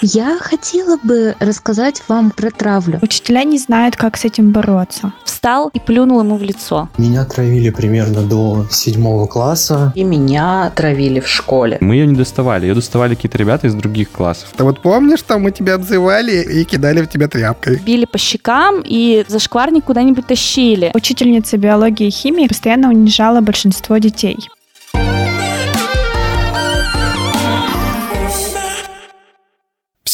Я хотела бы рассказать вам про травлю. Учителя не знают, как с этим бороться. Встал и плюнул ему в лицо. Меня травили примерно до седьмого класса. И меня травили в школе. Мы ее не доставали, ее доставали какие-то ребята из других классов. Ты вот помнишь, что мы тебя обзывали и кидали в тебя тряпкой? Били по щекам и за шкварник куда-нибудь тащили. Учительница биологии и химии постоянно унижала большинство детей.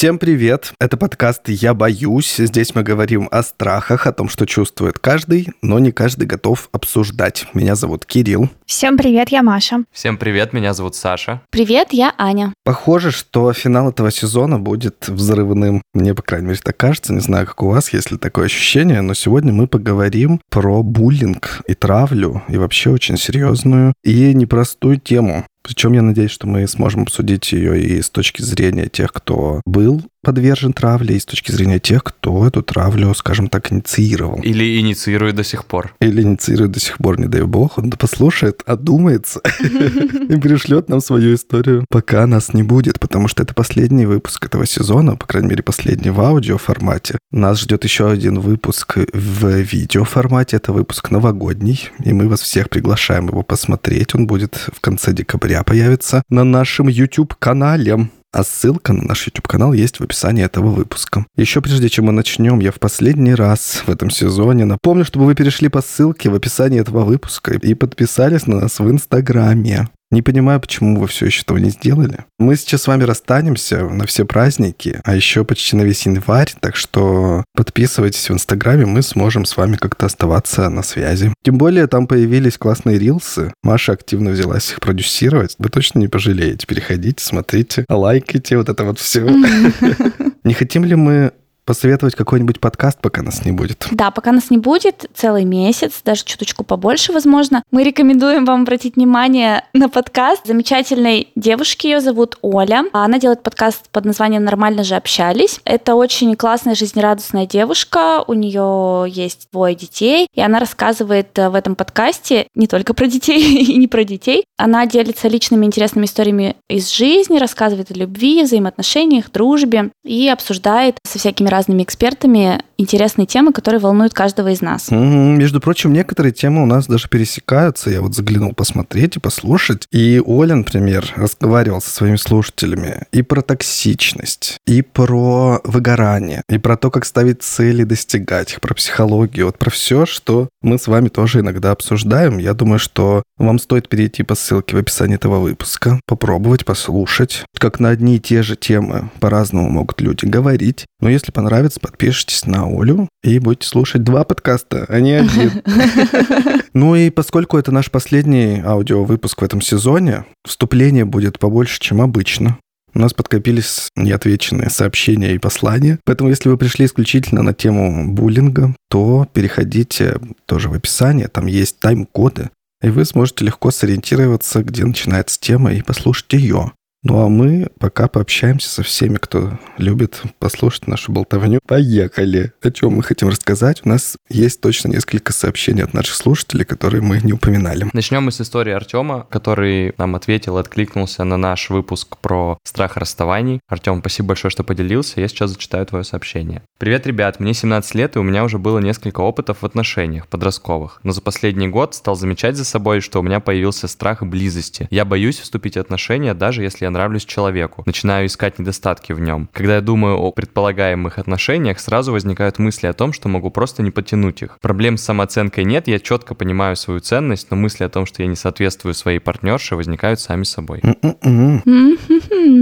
Всем привет! Это подкаст «Я боюсь». Здесь мы говорим о страхах, о том, что чувствует каждый, но не каждый готов обсуждать. Меня зовут Кирилл. Всем привет, я Маша. Всем привет, меня зовут Саша. Привет, я Аня. Похоже, что финал этого сезона будет взрывным. Мне, по крайней мере, так кажется. Не знаю, как у вас, есть ли такое ощущение, но сегодня мы поговорим про буллинг и травлю, и вообще очень серьезную и непростую тему. Причем я надеюсь, что мы сможем обсудить ее и с точки зрения тех, кто был подвержен травле, и с точки зрения тех, кто эту травлю, скажем так, инициировал. Или инициирует до сих пор. Или инициирует до сих пор, не дай бог. Он послушает, одумается и пришлет нам свою историю, пока нас не будет, потому что это последний выпуск этого сезона, по крайней мере, последний в аудио формате. Нас ждет еще один выпуск в видео формате. Это выпуск новогодний, и мы вас всех приглашаем его посмотреть. Он будет в конце декабря появится на нашем YouTube-канале. А ссылка на наш YouTube-канал есть в описании этого выпуска. Еще прежде чем мы начнем, я в последний раз в этом сезоне напомню, чтобы вы перешли по ссылке в описании этого выпуска и подписались на нас в Инстаграме. Не понимаю, почему вы все еще этого не сделали. Мы сейчас с вами расстанемся на все праздники, а еще почти на весь январь, так что подписывайтесь в Инстаграме, мы сможем с вами как-то оставаться на связи. Тем более там появились классные рилсы. Маша активно взялась их продюсировать. Вы точно не пожалеете. Переходите, смотрите, лайкайте, вот это вот все. Не хотим ли мы посоветовать какой-нибудь подкаст, пока нас не будет? Да, пока нас не будет, целый месяц, даже чуточку побольше, возможно. Мы рекомендуем вам обратить внимание на подкаст замечательной девушки, ее зовут Оля. Она делает подкаст под названием «Нормально же общались». Это очень классная, жизнерадостная девушка, у нее есть двое детей, и она рассказывает э, в этом подкасте не только про детей и не про детей. Она делится личными интересными историями из жизни, рассказывает о любви, взаимоотношениях, дружбе и обсуждает со всякими разными экспертами интересные темы, которые волнуют каждого из нас. М-м, Между прочим, некоторые темы у нас даже пересекаются. Я вот заглянул посмотреть и послушать. И Оля, например, разговаривал со своими слушателями и про токсичность, и про выгорание, и про то, как ставить цели, достигать их, про психологию, вот про все, что мы с вами тоже иногда обсуждаем. Я думаю, что вам стоит перейти по ссылке в описании этого выпуска, попробовать послушать, как на одни и те же темы по-разному могут люди говорить. Но если понравится, подпишитесь на Олю и будете слушать два подкаста, а не один. Ну и поскольку это наш последний аудиовыпуск в этом сезоне, вступление будет побольше, чем обычно. У нас подкопились неотвеченные сообщения и послания. Поэтому, если вы пришли исключительно на тему буллинга, то переходите тоже в описание. Там есть тайм-коды, и вы сможете легко сориентироваться, где начинается тема, и послушать ее. Ну а мы пока пообщаемся со всеми, кто любит послушать нашу болтовню. Поехали! О чем мы хотим рассказать? У нас есть точно несколько сообщений от наших слушателей, которые мы не упоминали. Начнем мы с истории Артема, который нам ответил, откликнулся на наш выпуск про страх расставаний. Артем, спасибо большое, что поделился. Я сейчас зачитаю твое сообщение. Привет, ребят, мне 17 лет, и у меня уже было несколько опытов в отношениях подростковых. Но за последний год стал замечать за собой, что у меня появился страх близости. Я боюсь вступить в отношения, даже если я нравлюсь человеку. Начинаю искать недостатки в нем. Когда я думаю о предполагаемых отношениях, сразу возникают мысли о том, что могу просто не потянуть их. Проблем с самооценкой нет, я четко понимаю свою ценность, но мысли о том, что я не соответствую своей партнерше, возникают сами собой.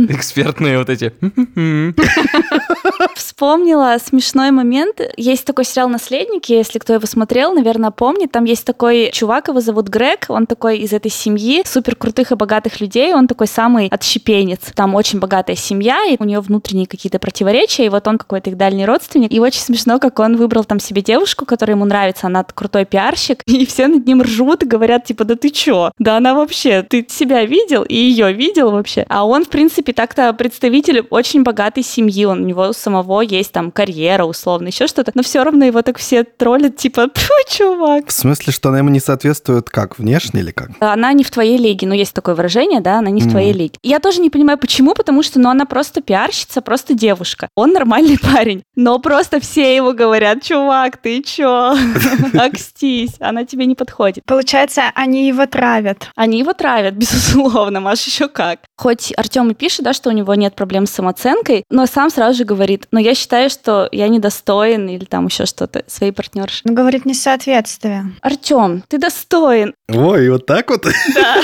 Экспертные вот эти. Вспомнила смешной момент. Есть такой сериал «Наследники», если кто его смотрел, наверное, помнит. Там есть такой чувак, его зовут Грег, он такой из этой семьи, супер крутых и богатых людей, он такой самый отщепенец. Там очень богатая семья, и у нее внутренние какие-то противоречия, и вот он какой-то их дальний родственник. И очень смешно, как он выбрал там себе девушку, которая ему нравится, она крутой пиарщик, и все над ним ржут говорят, типа, да ты чё? Да она вообще, ты себя видел и ее видел вообще? А он, в принципе, так-то представитель очень богатой семьи, он у него самого самого есть там карьера условно, еще что-то, но все равно его так все троллят, типа, чувак. В смысле, что она ему не соответствует как, внешне или как? Она не в твоей лиге, ну есть такое выражение, да, она не в твоей лиге. Я тоже не понимаю, почему, потому что, ну, она просто пиарщица, просто девушка. Он нормальный парень, но просто все его говорят, чувак, ты чё? Акстись, она тебе не подходит. Получается, они его травят. Они его травят, безусловно, Маш, еще как. Хоть Артем и пишет, да, что у него нет проблем с самооценкой, но сам сразу же говорит, но я считаю, что я недостоин или там еще что-то своей партнерши. Ну, говорит, несоответствие. Артем, ты достоин. Ой, вот так вот? Да.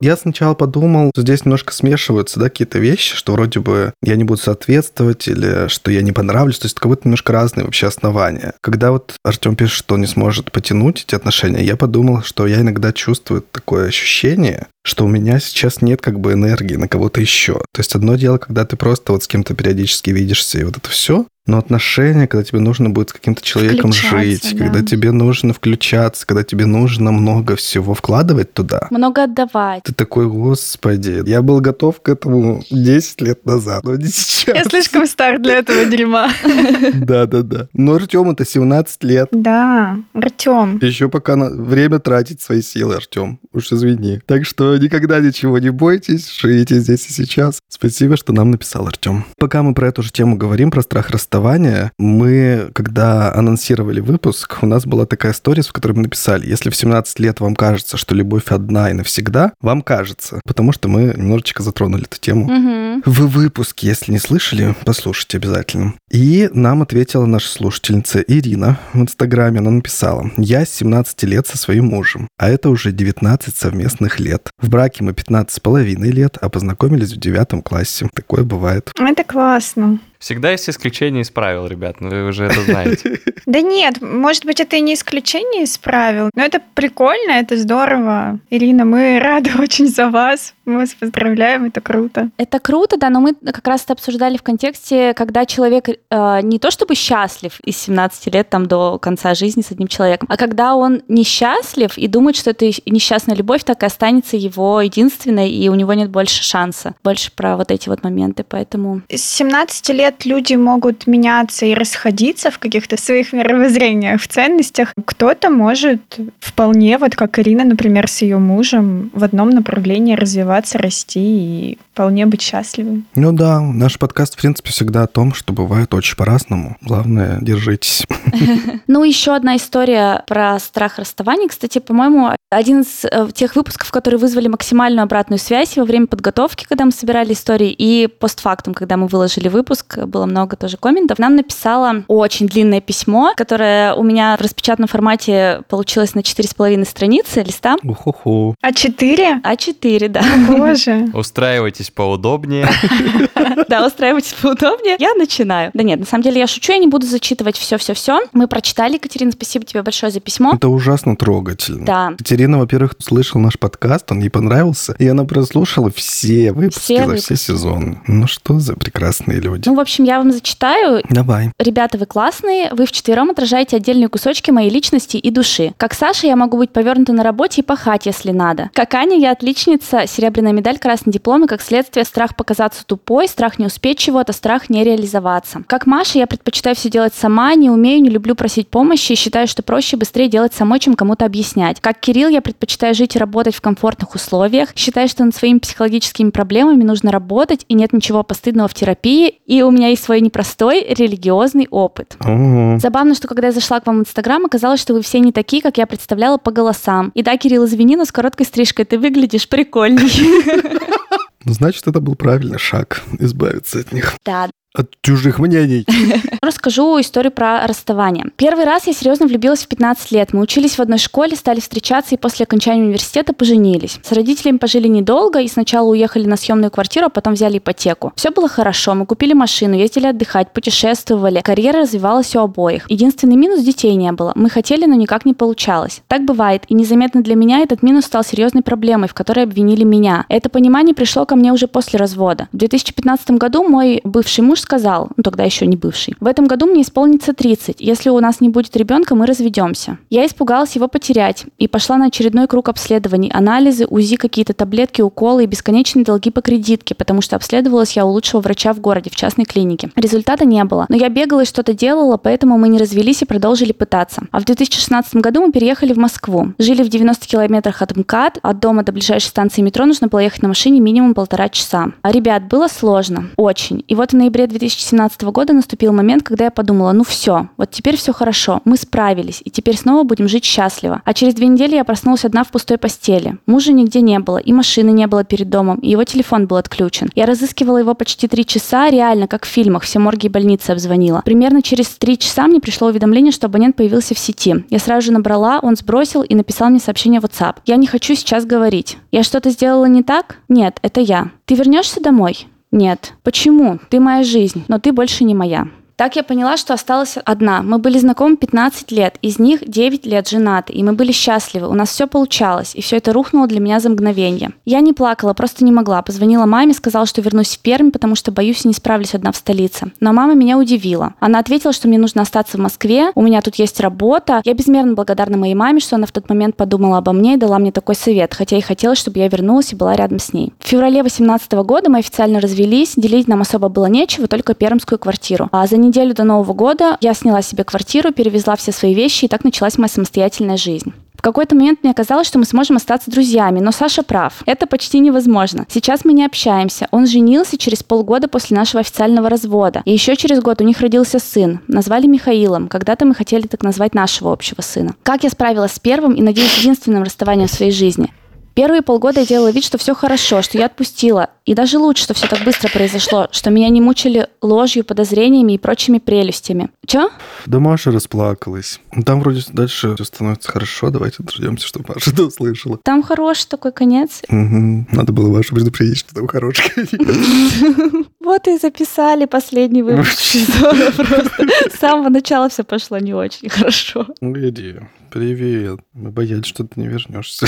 Я сначала подумал, что здесь немножко смешиваются да, какие-то вещи, что вроде бы я не буду соответствовать или что я не понравлюсь. То есть как будто немножко разные вообще основания. Когда вот Артем пишет, что он не сможет потянуть эти отношения, я подумал, что я иногда чувствую такое ощущение, что у меня сейчас нет как бы энергии на кого-то еще. То есть одно дело, когда ты просто вот с кем-то периодически видишься и вот это все, но отношения, когда тебе нужно будет с каким-то человеком жить, да. когда тебе нужно включаться, когда тебе нужно много всего вкладывать туда. Много отдавать. Ты такой, господи, я был готов к этому 10 лет назад, но не сейчас. Я слишком стар для этого дерьма. Да-да-да. Но Артем это 17 лет. Да, Артем. Еще пока на время тратить свои силы, Артем. Уж извини. Так что никогда ничего не бойтесь, живите здесь и сейчас. Спасибо, что нам написал Артем. Пока мы про эту же тему говорим, про страх расставания, мы, когда анонсировали выпуск, у нас была такая история, в которой мы написали, если в 17 лет вам кажется, что любовь одна и навсегда, вам кажется, потому что мы немножечко затронули эту тему. Мгм. В выпуске, если не слышали, послушайте обязательно. И нам ответила наша слушательница Ирина в Инстаграме. Она написала, я с 17 лет со своим мужем, а это уже 19 совместных лет. В браке мы 15 с половиной лет, а познакомились в девятом классе. Такое бывает. Это классно. Всегда есть исключение из правил, ребят, ну вы уже это знаете. Да нет, может быть, это и не исключение из правил, но это прикольно, это здорово. Ирина, мы рады очень за вас. Мы вас поздравляем, это круто. Это круто, да, но мы как раз это обсуждали в контексте, когда человек э, не то чтобы счастлив из 17 лет там до конца жизни с одним человеком, а когда он несчастлив и думает, что это несчастная любовь так и останется его единственной, и у него нет больше шанса. Больше про вот эти вот моменты, поэтому... С 17 лет люди могут меняться и расходиться в каких-то своих мировоззрениях, в ценностях. Кто-то может вполне, вот как Ирина, например, с ее мужем, в одном направлении развиваться, расти и вполне быть счастливым. Ну да, наш подкаст, в принципе, всегда о том, что бывает очень по-разному. Главное, держитесь. Ну, еще одна история про страх расставания. Кстати, по-моему, один из э, тех выпусков, которые вызвали максимальную обратную связь во время подготовки, когда мы собирали истории, и постфактум, когда мы выложили выпуск, было много тоже комментов. Нам написала очень длинное письмо, которое у меня в распечатанном формате получилось на 4,5 страницы листа. Уху-ху. А четыре? А4, да. Боже. Устраивайтесь поудобнее. Да, устраивайтесь поудобнее. Я начинаю. Да нет, на самом деле я шучу, я не буду зачитывать все-все-все. Мы прочитали, Екатерина, спасибо тебе большое за письмо. Это ужасно трогательно. Да. Екатерина, во-первых, слышала наш подкаст, он ей понравился, и она прослушала все выпуски Все за выпуски. все сезоны. Ну что за прекрасные люди. Ну, в общем, я вам зачитаю. Давай. Ребята, вы классные, вы вчетвером отражаете отдельные кусочки моей личности и души. Как Саша, я могу быть повернута на работе и пахать, если надо. Как Аня, я отличница, серебряная медаль, красный диплом, и как следствие страх показаться тупой, страх не успеть чего-то, страх не реализоваться. Как Маша, я предпочитаю все делать сама, не умею, не люблю просить помощи и считаю, что проще быстрее делать самой, чем кому-то объяснять. Как Кирилл, я предпочитаю жить и работать в комфортных условиях, считаю, что над своими психологическими проблемами нужно работать, и нет ничего постыдного в терапии, и у меня есть свой непростой религиозный опыт. Ого. Забавно, что когда я зашла к вам в Инстаграм, оказалось, что вы все не такие, как я представляла по голосам. И да, Кирилл, извини, но с короткой стрижкой ты выглядишь прикольней. Ну, Значит, это был правильный шаг избавиться от них. Да. От чужих мнений. Расскажу историю про расставание. Первый раз я серьезно влюбилась в 15 лет. Мы учились в одной школе, стали встречаться и после окончания университета поженились. С родителями пожили недолго и сначала уехали на съемную квартиру, а потом взяли ипотеку. Все было хорошо, мы купили машину, ездили отдыхать, путешествовали. Карьера развивалась у обоих. Единственный минус – детей не было. Мы хотели, но никак не получалось. Так бывает, и незаметно для меня этот минус стал серьезной проблемой, в которой обвинили меня. Это понимание пришло ко мне уже после развода. В 2015 году мой бывший муж сказал, ну тогда еще не бывший, в этом году мне исполнится 30. Если у нас не будет ребенка, мы разведемся. Я испугалась его потерять и пошла на очередной круг обследований, анализы, УЗИ, какие-то таблетки, уколы и бесконечные долги по кредитке, потому что обследовалась я у лучшего врача в городе, в частной клинике. Результата не было, но я бегала и что-то делала, поэтому мы не развелись и продолжили пытаться. А в 2016 году мы переехали в Москву. Жили в 90 километрах от МКАД, от дома до ближайшей станции метро нужно было ехать на машине минимум полтора часа. А, ребят, было сложно, очень. И вот в ноябре 2017 года наступил момент, когда я подумала, ну все, вот теперь все хорошо, мы справились, и теперь снова будем жить счастливо. А через две недели я проснулась одна в пустой постели. Мужа нигде не было, и машины не было перед домом, и его телефон был отключен. Я разыскивала его почти три часа, реально, как в фильмах, все морги и больницы обзвонила. Примерно через три часа мне пришло уведомление, что абонент появился в сети. Я сразу же набрала, он сбросил и написал мне сообщение в WhatsApp. Я не хочу сейчас говорить. Я что-то сделала не так? Нет, это я. Ты вернешься домой? Нет. Почему? Ты моя жизнь, но ты больше не моя. Так я поняла, что осталась одна. Мы были знакомы 15 лет, из них 9 лет женаты, и мы были счастливы, у нас все получалось, и все это рухнуло для меня за мгновение. Я не плакала, просто не могла. Позвонила маме, сказала, что вернусь в Пермь, потому что боюсь, не справлюсь одна в столице. Но мама меня удивила. Она ответила, что мне нужно остаться в Москве, у меня тут есть работа. Я безмерно благодарна моей маме, что она в тот момент подумала обо мне и дала мне такой совет, хотя и хотела, чтобы я вернулась и была рядом с ней. В феврале 2018 года мы официально развелись, делить нам особо было нечего, только пермскую квартиру. А за неделю до Нового года я сняла себе квартиру, перевезла все свои вещи, и так началась моя самостоятельная жизнь. В какой-то момент мне казалось, что мы сможем остаться друзьями, но Саша прав. Это почти невозможно. Сейчас мы не общаемся. Он женился через полгода после нашего официального развода. И еще через год у них родился сын. Назвали Михаилом. Когда-то мы хотели так назвать нашего общего сына. Как я справилась с первым и, надеюсь, единственным расставанием в своей жизни? Первые полгода я делала вид, что все хорошо, что я отпустила. И даже лучше, что все так быстро произошло, что меня не мучили ложью, подозрениями и прочими прелестями. Че? Да Маша расплакалась. Там вроде дальше все становится хорошо. Давайте дождемся, чтобы Маша это услышала. Там хороший такой конец. Угу. Надо было Машу предупредить, что там хороший конец. Вот и записали последний выпуск сезона просто. С самого начала все пошло не очень хорошо. Иди. Привет. Мы боялись, что ты не вернешься.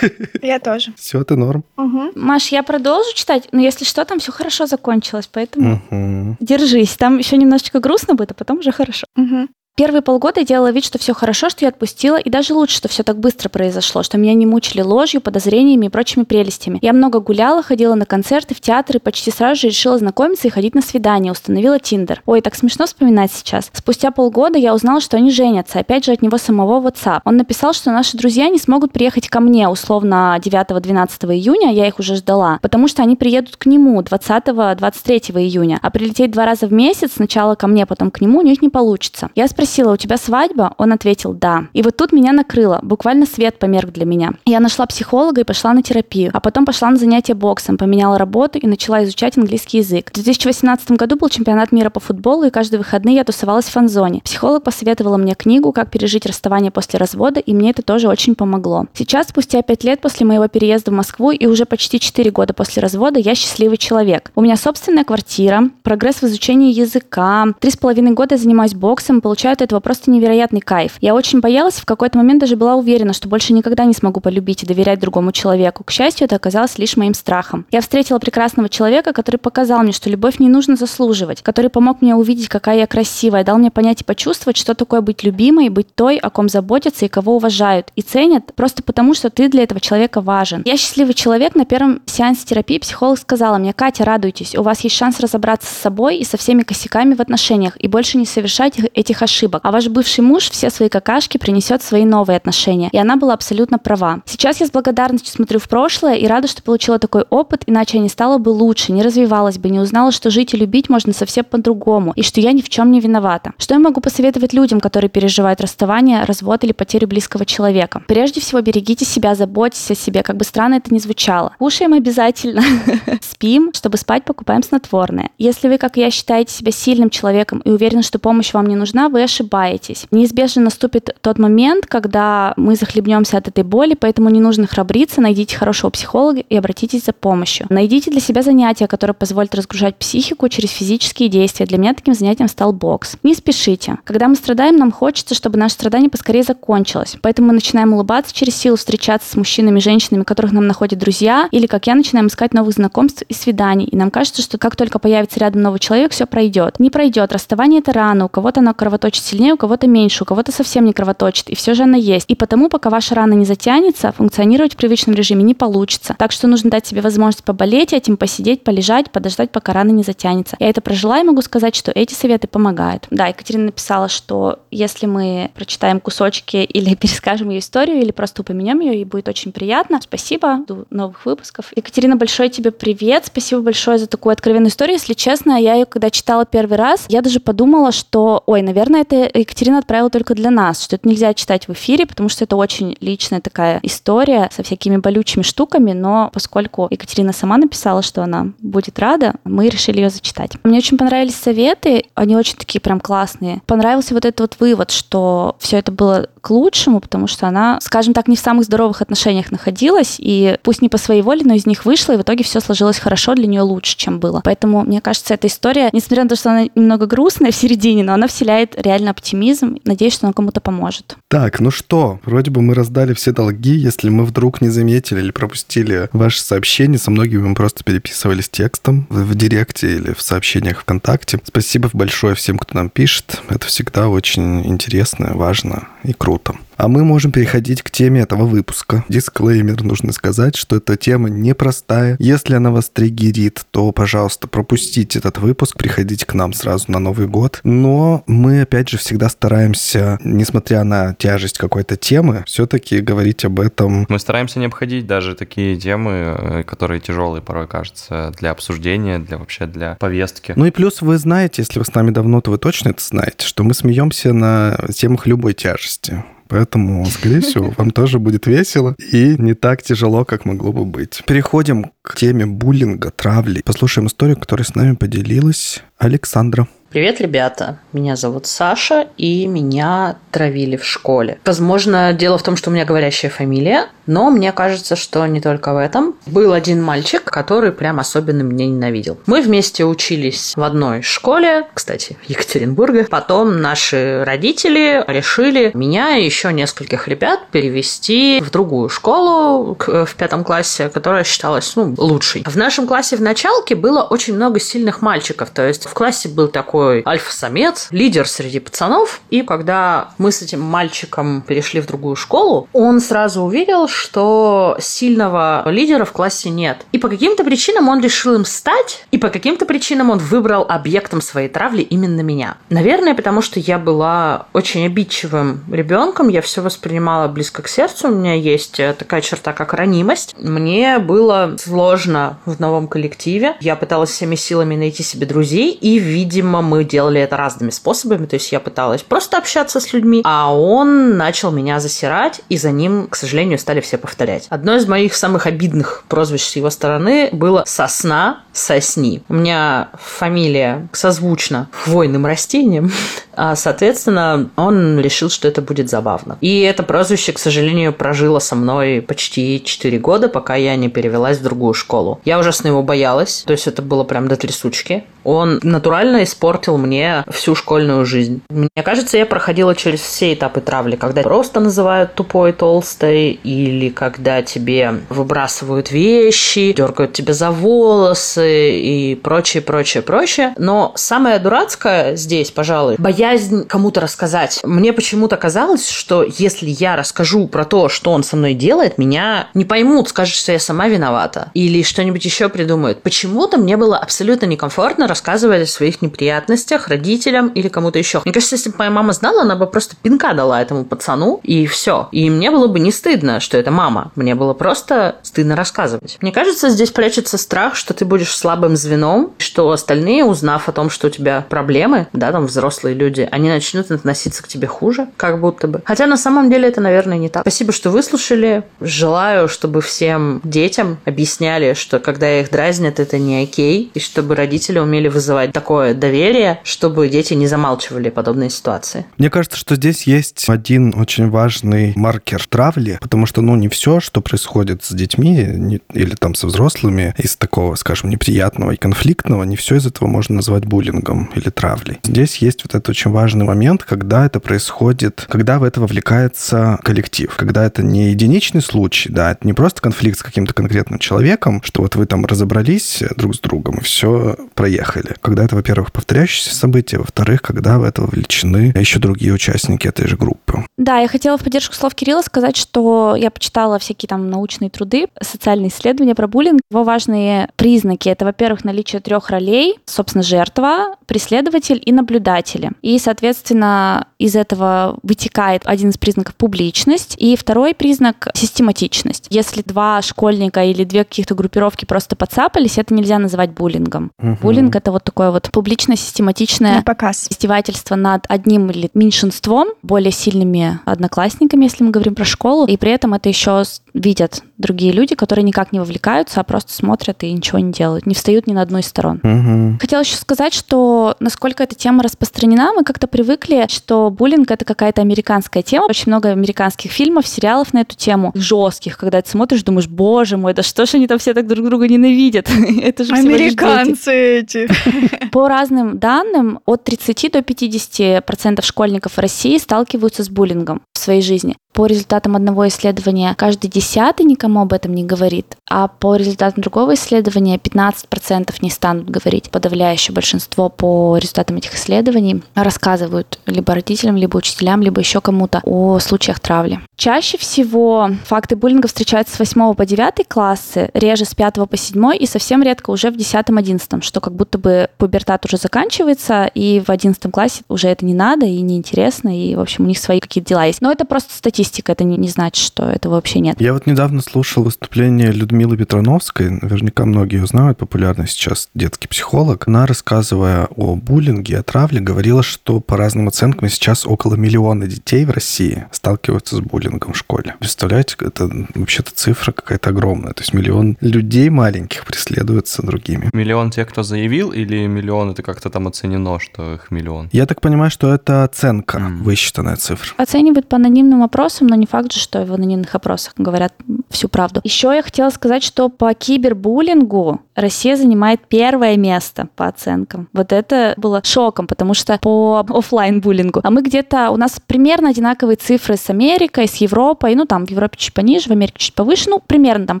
Я тоже. Все, ты норм. Угу. Маш, я продолжу читать, но если что, там все хорошо закончилось, поэтому Угу. держись. Там еще немножечко грустно будет, а потом уже хорошо. Угу. Первые полгода я делала вид, что все хорошо, что я отпустила, и даже лучше, что все так быстро произошло, что меня не мучили ложью, подозрениями и прочими прелестями. Я много гуляла, ходила на концерты, в театры, почти сразу же решила знакомиться и ходить на свидания, установила Тиндер. Ой, так смешно вспоминать сейчас. Спустя полгода я узнала, что они женятся, опять же от него самого WhatsApp. Он написал, что наши друзья не смогут приехать ко мне, условно, 9-12 июня, я их уже ждала, потому что они приедут к нему 20-23 июня, а прилететь два раза в месяц, сначала ко мне, потом к нему, у них не получится. Я спросила, у тебя свадьба? Он ответил, да. И вот тут меня накрыло, буквально свет померк для меня. Я нашла психолога и пошла на терапию, а потом пошла на занятия боксом, поменяла работу и начала изучать английский язык. В 2018 году был чемпионат мира по футболу, и каждые выходные я тусовалась в фан-зоне. Психолог посоветовала мне книгу «Как пережить расставание после развода», и мне это тоже очень помогло. Сейчас, спустя пять лет после моего переезда в Москву и уже почти четыре года после развода, я счастливый человек. У меня собственная квартира, прогресс в изучении языка, три с половиной года я занимаюсь боксом, получаю от этого просто невероятный кайф. Я очень боялась, в какой-то момент даже была уверена, что больше никогда не смогу полюбить и доверять другому человеку. К счастью, это оказалось лишь моим страхом. Я встретила прекрасного человека, который показал мне, что любовь не нужно заслуживать, который помог мне увидеть, какая я красивая, дал мне понять и почувствовать, что такое быть любимой, быть той, о ком заботятся и кого уважают и ценят, просто потому, что ты для этого человека важен. Я счастливый человек. На первом сеансе терапии психолог сказала мне, Катя, радуйтесь, у вас есть шанс разобраться с собой и со всеми косяками в отношениях и больше не совершать их- этих ошибок. А ваш бывший муж все свои какашки принесет в свои новые отношения. И она была абсолютно права. Сейчас я с благодарностью смотрю в прошлое и рада, что получила такой опыт, иначе я не стала бы лучше, не развивалась бы, не узнала, что жить и любить можно совсем по-другому, и что я ни в чем не виновата. Что я могу посоветовать людям, которые переживают расставание, развод или потерю близкого человека? Прежде всего, берегите себя, заботьтесь о себе, как бы странно это ни звучало. Кушаем обязательно. Спим. Чтобы спать, покупаем снотворное. Если вы, как я, считаете себя сильным человеком и уверены, что помощь вам не нужна, вы ошибаетесь. Неизбежно наступит тот момент, когда мы захлебнемся от этой боли, поэтому не нужно храбриться, найдите хорошего психолога и обратитесь за помощью. Найдите для себя занятия, которые позволят разгружать психику через физические действия. Для меня таким занятием стал бокс. Не спешите. Когда мы страдаем, нам хочется, чтобы наше страдание поскорее закончилось. Поэтому мы начинаем улыбаться через силу, встречаться с мужчинами, женщинами, которых нам находят друзья, или, как я, начинаем искать новых знакомств и свиданий. И нам кажется, что как только появится рядом новый человек, все пройдет. Не пройдет. Расставание это рано. У кого-то оно кровоточит сильнее, у кого-то меньше, у кого-то совсем не кровоточит. И все же она есть. И потому, пока ваша рана не затянется, функционировать в привычном режиме не получится. Так что нужно дать себе возможность поболеть этим, посидеть, полежать, подождать, пока рана не затянется. Я это прожила и могу сказать, что эти советы помогают. Да, Екатерина написала, что если мы прочитаем кусочки или перескажем ее историю, или просто упомянем ее, ей будет очень приятно. Спасибо, до новых выпусков. Екатерина, большой тебе привет, спасибо большое за такую откровенную историю. Если честно, я ее когда читала первый раз, я даже подумала, что, ой, наверное, это Екатерина отправила только для нас, что это нельзя читать в эфире, потому что это очень личная такая история со всякими болючими штуками, но поскольку Екатерина сама написала, что она будет рада, мы решили ее зачитать. Мне очень понравились советы, они очень такие прям классные. Понравился вот этот вот вывод, что все это было к лучшему, потому что она, скажем так, не в самых здоровых отношениях находилась, и пусть не по своей воле, но из них вышла, и в итоге все сложилось хорошо для нее лучше, чем было. Поэтому, мне кажется, эта история, несмотря на то, что она немного грустная в середине, но она вселяет реально оптимизм. Надеюсь, что она кому-то поможет. Так, ну что, вроде бы мы раздали все долги. Если мы вдруг не заметили или пропустили ваши сообщения, со многими мы просто переписывались текстом в, в директе или в сообщениях ВКонтакте. Спасибо большое всем, кто нам пишет. Это всегда очень интересно, важно и круто. А мы можем переходить к теме этого выпуска. Дисклеймер, нужно сказать, что эта тема непростая. Если она вас триггерит, то, пожалуйста, пропустите этот выпуск, приходите к нам сразу на Новый год. Но мы, опять же, всегда стараемся, несмотря на тяжесть какой-то темы, все-таки говорить об этом. Мы стараемся не обходить даже такие темы, э, которые тяжелые порой кажутся для обсуждения, для вообще для повестки. Ну и плюс вы знаете, если вы с нами давно, то вы точно это знаете, что мы смеемся на темах любой тяжести. Поэтому, скорее всего, вам тоже будет весело и не так тяжело, как могло бы быть. Переходим к теме буллинга, травли. Послушаем историю, которой с нами поделилась Александра. Привет, ребята. Меня зовут Саша, и меня травили в школе. Возможно, дело в том, что у меня говорящая фамилия, но мне кажется, что не только в этом. Был один мальчик, который прям особенно меня ненавидел. Мы вместе учились в одной школе, кстати, Екатеринбурге. Потом наши родители решили меня и еще нескольких ребят перевести в другую школу в пятом классе, которая считалась ну, лучшей. В нашем классе в началке было очень много сильных мальчиков, то есть в классе был такой альфа-самец, лидер среди пацанов, и когда мы с этим мальчиком перешли в другую школу, он сразу увидел, что сильного лидера в классе нет. И по каким-то причинам он решил им стать, и по каким-то причинам он выбрал объектом своей травли именно меня. Наверное, потому что я была очень обидчивым ребенком, я все воспринимала близко к сердцу, у меня есть э, такая черта, как ранимость. Мне было сложно в новом коллективе, я пыталась всеми силами найти себе друзей, и, видимо, мы делали это разными способами, то есть я пыталась просто общаться с людьми, а он начал меня засирать, и за ним, к сожалению, стали все повторять. Одно из моих самых обидных прозвищ с его стороны было «сосна», «сосни». У меня фамилия созвучна хвойным растениям, а, соответственно, он решил, что это будет забавно. И это прозвище, к сожалению, прожило со мной почти 4 года, пока я не перевелась в другую школу. Я ужасно его боялась, то есть это было прям до трясучки. Он натурально испортил мне всю школьную жизнь. Мне кажется, я проходила через все этапы травли, когда просто называют тупой, толстой, или когда тебе выбрасывают вещи, дергают тебя за волосы и прочее, прочее, прочее. Но самое дурацкое здесь, пожалуй, боязнь кому-то рассказать. Мне почему-то казалось, что если я расскажу про то, что он со мной делает, меня не поймут, скажут, что я сама виновата. Или что-нибудь еще придумают. Почему-то мне было абсолютно некомфортно рассказывать о своих неприятностях родителям или кому-то еще. Мне кажется, если бы моя мама знала, она бы просто пинка дала этому пацану, и все. И мне было бы не стыдно, что это мама. Мне было просто стыдно рассказывать. Мне кажется, здесь прячется страх, что ты будешь слабым звеном, что остальные, узнав о том, что у тебя проблемы, да, там взрослые люди, они начнут относиться к тебе хуже, как будто бы. Хотя на самом деле это, наверное, не так. Спасибо, что выслушали. Желаю, чтобы всем детям объясняли, что когда их дразнят, это не окей, и чтобы родители умели вызывать такое доверие, чтобы дети не замалчивали подобные ситуации. Мне кажется, что здесь есть один очень важный маркер травли, потому что, ну, не все, что происходит с детьми не, или там со взрослыми из такого, скажем, неприятного и конфликтного, не все из этого можно назвать буллингом или травлей. Здесь есть вот этот очень важный момент, когда это происходит, когда в это вовлекается коллектив, когда это не единичный случай, да, это не просто конфликт с каким-то конкретным человеком, что вот вы там разобрались друг с другом и все проехали. Когда это, во-первых, повторяющиеся события, во-вторых, когда в это вовлечены еще другие участники этой же группы. Да, я хотела в поддержку слов Кирилла сказать, что я почитала всякие там научные труды, социальные исследования про буллинг. Его важные признаки — это, во-первых, наличие трех ролей, собственно, жертва, преследователь и наблюдатели. И, соответственно, из этого вытекает один из признаков публичность, и второй признак — систематичность. Если два школьника или две каких-то группировки просто подцапались, это нельзя называть буллингом. Мгм. Буллинг — это вот такое вот публичное, систематичное показ. издевательство над одним или меньшинством, более сильными одноклассниками, если мы говорим про школу, и при этом это еще видят другие люди, которые никак не вовлекаются, а просто смотрят и ничего не делают, не встают ни на одну из сторон. Мгм. Хотела еще сказать, что насколько эта тема распространена, мы как-то привыкли, что буллинг это какая-то американская тема. Очень много американских фильмов, сериалов на эту тему, жестких, когда ты смотришь, думаешь, боже мой, да что ж они там все так друг друга ненавидят? Это же. Американцы эти. По разным данным, от 30 до 50 процентов школьников России сталкиваются с буллингом в своей жизни. По результатам одного исследования каждый десятый никому об этом не говорит, а по результатам другого исследования 15 процентов не станут говорить. Подавляющее большинство по результатам этих исследований рассказывают либо родителям, либо учителям, либо еще кому-то о случаях травли. Чаще всего факты буллинга встречаются с 8 по 9 классы, реже с 5 по 7 и совсем редко уже в 10-11, что как будто бы пубертат уже заканчивается, и в 11 классе уже это не надо и неинтересно, и, в общем, у них свои какие-то дела есть. Но это просто статистика, это не, не значит, что этого вообще нет. Я вот недавно слушал выступление Людмилы Петрановской, наверняка многие ее знают, популярный сейчас детский психолог. Она, рассказывая о буллинге, о травле, говорила, что по разным оценкам сейчас около миллиона детей в России сталкиваются с буллингом в школе. Представляете, это вообще-то цифра какая-то огромная. То есть миллион людей маленьких преследуются другими. Миллион тех, кто заявил, или миллион это как-то там оценено, что их миллион? Я так понимаю, что это оценка, Мгм. высчитанная цифра. Оценивают по анонимным опросам, но не факт же, что в анонимных опросах говорят at всю правду. Еще я хотела сказать, что по кибербуллингу Россия занимает первое место по оценкам. Вот это было шоком, потому что по оффлайн буллингу. А мы где-то, у нас примерно одинаковые цифры с Америкой, с Европой, ну там в Европе чуть пониже, в Америке чуть повыше, ну примерно там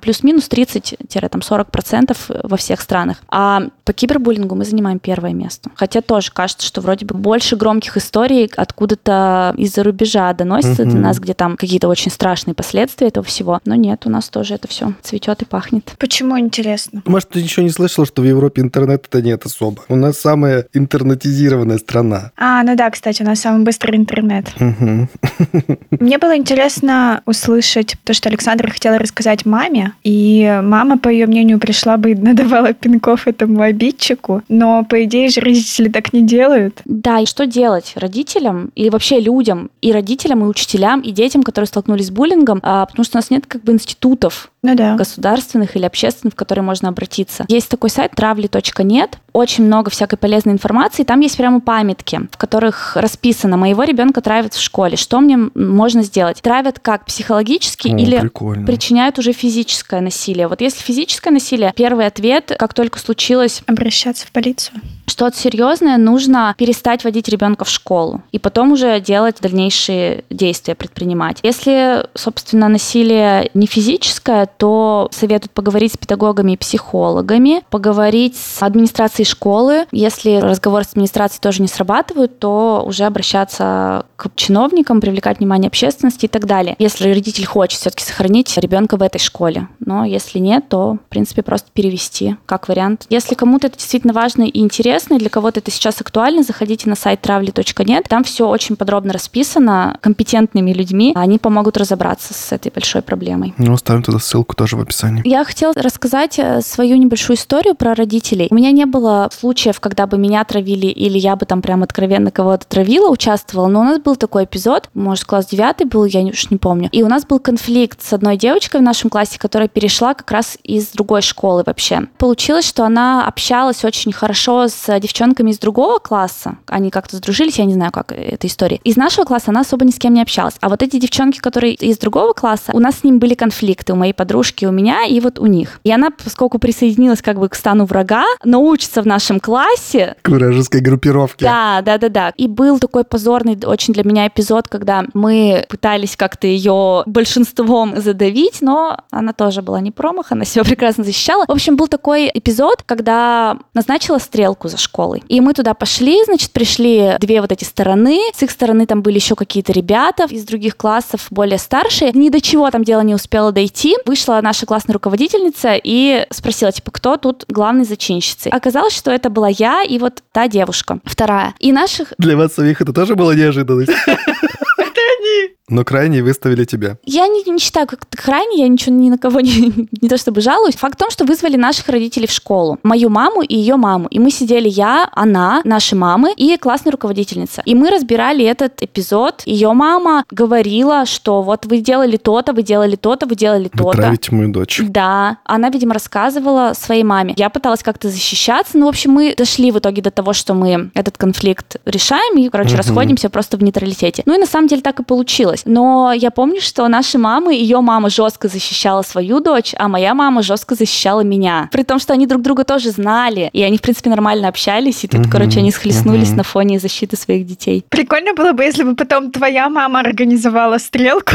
плюс-минус 30-40% во всех странах. А по кибербуллингу мы занимаем первое место. Хотя тоже кажется, что вроде бы больше громких историй откуда-то из-за рубежа доносятся до Мгм. нас, где там какие-то очень страшные последствия этого всего. Но нет, у нас тоже это все цветет и пахнет. Почему интересно? Может, ты ничего не слышал, что в Европе интернета-то нет особо. У нас самая интернетизированная страна. А, ну да, кстати, у нас самый быстрый интернет. Мгм. Мне было интересно услышать то, что Александра хотела рассказать маме, и мама, по ее мнению, пришла бы и надавала пинков этому обидчику, но, по идее же, родители так не делают. Да, и что делать родителям или вообще людям, и родителям, и учителям, и детям, которые столкнулись с буллингом, а, потому что у нас нет как бы институтов Ну да. государственных или общественных, в которые можно обратиться. Есть такой сайт травли.нет, очень много всякой полезной информации, там есть прямо памятки, в которых расписано, моего ребенка травят в школе, что мне можно сделать? Травят как психологически О, или прикольно. причиняют уже физическое насилие. Вот если физическое насилие, первый ответ, как только случилось Обращаться в полицию. что-то серьезное, нужно перестать водить ребенка в школу и потом уже делать дальнейшие действия, предпринимать. Если, собственно, насилие не физическое, то советуют поговорить с педагогами и психологами, поговорить с администрацией школы. Если разговор с администрацией тоже не срабатывают, то уже обращаться к чиновникам, привлекать внимание общественности и так далее. Если родитель хочет все-таки сохранить ребенка в этой школе. Но если нет, то, в принципе, просто перевести как вариант. Если кому-то это действительно важно и интересно, и для кого-то это сейчас актуально, заходите на сайт травли.нет. Там все очень подробно расписано компетентными людьми. Они помогут разобраться с этой большой проблемой. Ну, оставим туда ссылку тоже в описании. Я хотела рассказать э, свою небольшую историю про родителей. У меня не было случаев, когда бы меня травили или я бы там прям откровенно кого-то травила, участвовала, но у нас был такой эпизод, может, класс девятый был, я уж не помню. И у нас был конфликт с одной девочкой в нашем классе, которая перешла как раз из другой школы вообще. Получилось, что она общалась очень хорошо с девчонками из другого класса. Они как-то сдружились, я не знаю, как эта история. Из нашего класса она особо ни с кем не общалась. А вот эти девчонки, которые из другого класса, у нас с ним были конфликты у моей подружки, у меня и вот у них. И она, поскольку присоединилась как бы к стану врага, но учится в нашем классе. К вражеской группировке. Да, да, да, да. И был такой позорный очень для меня эпизод, когда мы пытались как-то ее большинством задавить, но она тоже была не промах, она себя прекрасно защищала. В общем, был такой эпизод, когда назначила стрелку за школой. И мы туда пошли, значит, пришли две вот эти стороны. С их стороны там были еще какие-то ребята из других классов, более старшие. Ни до чего там дело не успело дойти. Вышла наша классная руководительница и спросила, типа, кто тут главный зачинщицей. Оказалось, что это была я и вот та девушка, вторая. И наших... Для вас самих это тоже была неожиданность? Но крайне выставили тебя. Я не, не считаю, как крайне, я ничего ни на кого не, не то чтобы жалуюсь. Факт в том, что вызвали наших родителей в школу. Мою маму и ее маму. И мы сидели я, она, наши мамы и классная руководительница. И мы разбирали этот эпизод. Ее мама говорила, что вот вы делали то-то, вы делали то-то, вы делали то-то. Вы травите мою дочь. Да. Она, видимо, рассказывала своей маме. Я пыталась как-то защищаться. Ну, в общем, мы дошли в итоге до того, что мы этот конфликт решаем и, короче, угу. расходимся просто в нейтралитете. Ну и на самом деле так и получилось получилось. Но я помню, что наши мамы, ее мама жестко защищала свою дочь, а моя мама жестко защищала меня. При том, что они друг друга тоже знали, и они, в принципе, нормально общались, и тут, угу, короче, они схлестнулись угу. на фоне защиты своих детей. Прикольно было бы, если бы потом твоя мама организовала стрелку.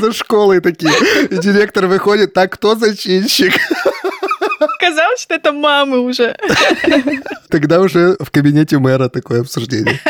За школой такие. И директор выходит, так, кто зачинщик? Казалось, что это мамы уже. Тогда уже в кабинете мэра такое обсуждение.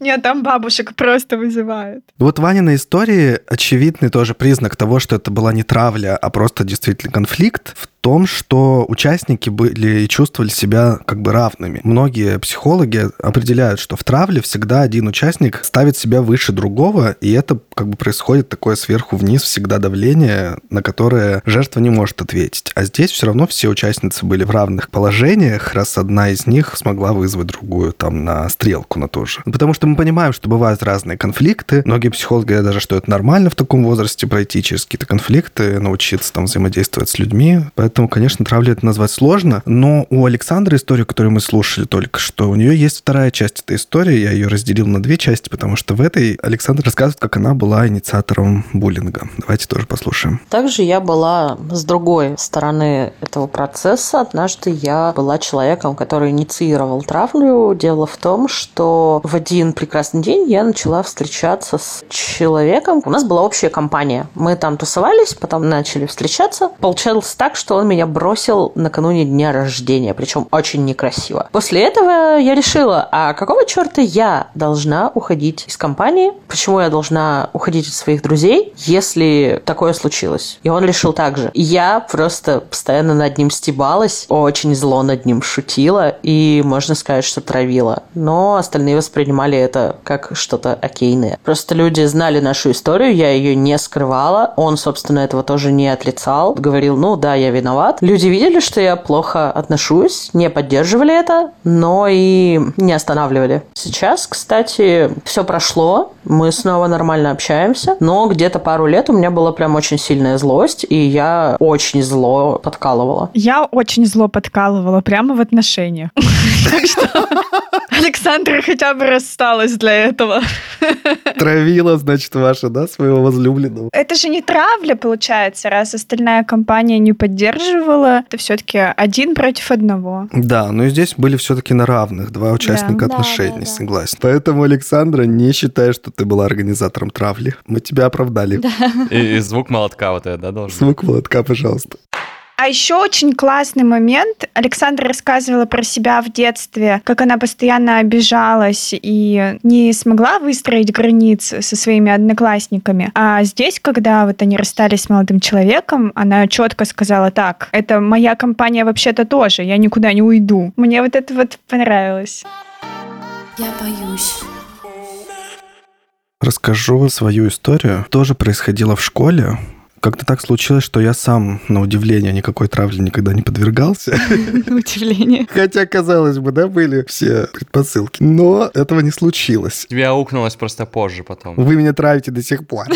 Нет, там бабушек просто вызывают. Вот Ванина истории очевидный тоже признак того, что это была не травля, а просто действительно конфликт в том, что участники были и чувствовали себя как бы равными. Многие психологи определяют, что в травле всегда один участник ставит себя выше другого, и это как бы происходит такое сверху вниз всегда давление, на которое жертва не может ответить. А здесь все равно все участницы были в равных положениях, раз одна из них смогла вызвать другую там на стрелку на то же. Потому что мы понимаем, что бывают разные конфликты. Многие психологи говорят даже, что это нормально в таком возрасте пройти через какие-то конфликты, научиться там взаимодействовать с людьми. Поэтому, конечно, травлю это назвать сложно. Но у Александры историю, которую мы слушали только что, у нее есть вторая часть этой истории. Я ее разделил на две части, потому что в этой Александра рассказывает, как она была инициатором буллинга. Давайте тоже послушаем. Также я была с другой стороны этого процесса. Однажды я была человеком, который инициировал травлю. Дело в том, что в один прекрасный день я начала встречаться с человеком. У нас была общая компания. Мы там тусовались, потом начали встречаться. Получалось так, что он меня бросил накануне дня рождения, причем очень некрасиво. После этого я решила, а какого черта я должна уходить из компании? Почему я должна уходить от своих друзей, если такое случилось? И он решил так же. Я просто постоянно над ним стебалась, очень зло над ним шутила и, можно сказать, что травила. Но остальные воспринимали это как что-то окейное. Просто люди знали нашу историю, я ее не скрывала. Он, собственно, этого тоже не отрицал. Говорил, ну да, я виноват. Люди видели, что я плохо отношусь, не поддерживали это, но и не останавливали. Сейчас, кстати, все прошло, мы снова нормально общаемся, но где-то пару лет у меня была прям очень сильная злость, и я очень зло подкалывала. Я очень зло подкалывала прямо в отношениях. Так что Александра хотя бы рассталась для этого. Травила, значит, ваша, да, своего возлюбленного? Это же не травля, получается, раз остальная компания не поддерживала. Это все-таки один против одного. Да, но и здесь были все-таки на равных два участника да. отношений, да, да, согласен. Поэтому, Александра, не считай, что ты была организатором травли. Мы тебя оправдали. Да. И, и звук молотка вот это, да, должен Звук молотка, пожалуйста. А еще очень классный момент. Александра рассказывала про себя в детстве, как она постоянно обижалась и не смогла выстроить границ со своими одноклассниками. А здесь, когда вот они расстались с молодым человеком, она четко сказала так, это моя компания вообще-то тоже, я никуда не уйду. Мне вот это вот понравилось. Я боюсь. Расскажу свою историю. Тоже происходило в школе Как-то так случилось, что я сам, на удивление, никакой травле никогда не подвергался. На удивление. Хотя, казалось бы, да, были все предпосылки. Но этого не случилось. Тебе аукнулось просто позже потом. Вы меня травите до сих пор.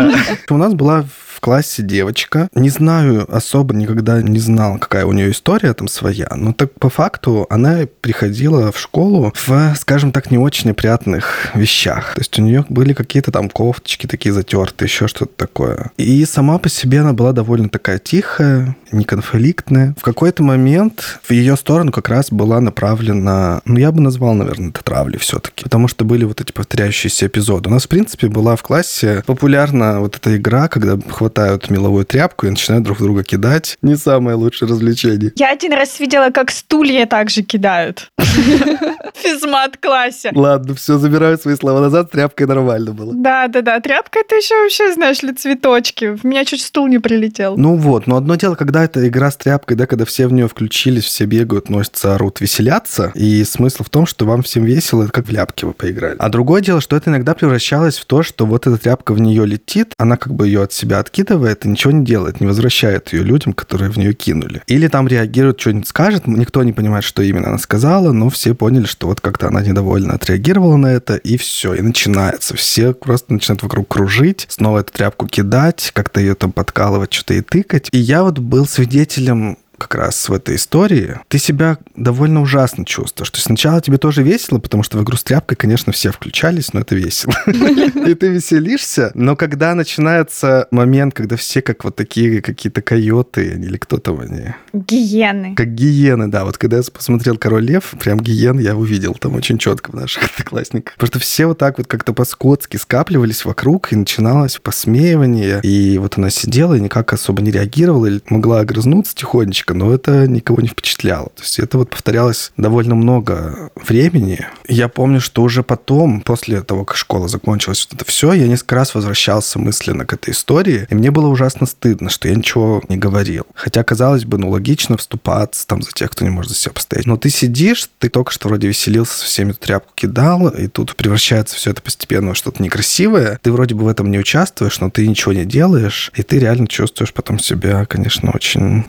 У нас была классе девочка. Не знаю, особо никогда не знал, какая у нее история там своя. Но так по факту она приходила в школу в, скажем так, не очень опрятных вещах. То есть у нее были какие-то там кофточки такие затертые, еще что-то такое. И сама по себе она была довольно такая тихая, неконфликтная. В какой-то момент в ее сторону как раз была направлена, ну, я бы назвал, наверное, это травли все-таки. Потому что были вот эти повторяющиеся эпизоды. У нас, в принципе, была в классе популярна вот эта игра, когда хватают меловую тряпку и начинают друг друга кидать. Не самое лучшее развлечение. Я один раз видела, как стулья также кидают. В физмат-классе. Ладно, все, забираю свои слова назад, тряпкой нормально было. Да, да, да. Тряпка это еще вообще, знаешь ли, цветочки. В меня чуть стул не прилетел. Ну вот, но одно дело, когда это игра с тряпкой, да, когда все в нее включились, все бегают, носятся, орут, веселятся. И смысл в том, что вам всем весело, как в ляпки вы поиграли. А другое дело, что это иногда превращалось в то, что вот эта тряпка в нее летит, она как бы ее от себя откидывает и ничего не делает, не возвращает ее людям, которые в нее кинули. Или там реагирует, что-нибудь скажет, никто не понимает, что именно она сказала, но все поняли, что вот как-то она недовольно отреагировала на это, и все, и начинается. Все просто начинают вокруг кружить, снова эту тряпку кидать, как-то ее там подкалывать, что-то и тыкать. И я вот был свидетелем как раз в этой истории, ты себя довольно ужасно чувствуешь. То есть сначала тебе тоже весело, потому что в игру с тряпкой, конечно, все включались, но это весело. И ты веселишься, но когда начинается момент, когда все как вот такие какие-то койоты или кто там они? Гиены. Как гиены, да. Вот когда я посмотрел «Король лев», прям гиен я увидел там очень четко в наших одноклассниках. Потому что все вот так вот как-то по-скотски скапливались вокруг, и начиналось посмеивание. И вот она сидела и никак особо не реагировала, или могла огрызнуться тихонечко, но это никого не впечатляло. То есть это вот повторялось довольно много времени. Я помню, что уже потом, после того, как школа закончилась, вот это все, я несколько раз возвращался мысленно к этой истории, и мне было ужасно стыдно, что я ничего не говорил. Хотя, казалось бы, ну, логично вступаться там за тех, кто не может за себя постоять. Но ты сидишь, ты только что вроде веселился, со всеми тряпку кидал, и тут превращается все это постепенно во что-то некрасивое. Ты вроде бы в этом не участвуешь, но ты ничего не делаешь, и ты реально чувствуешь потом себя, конечно, очень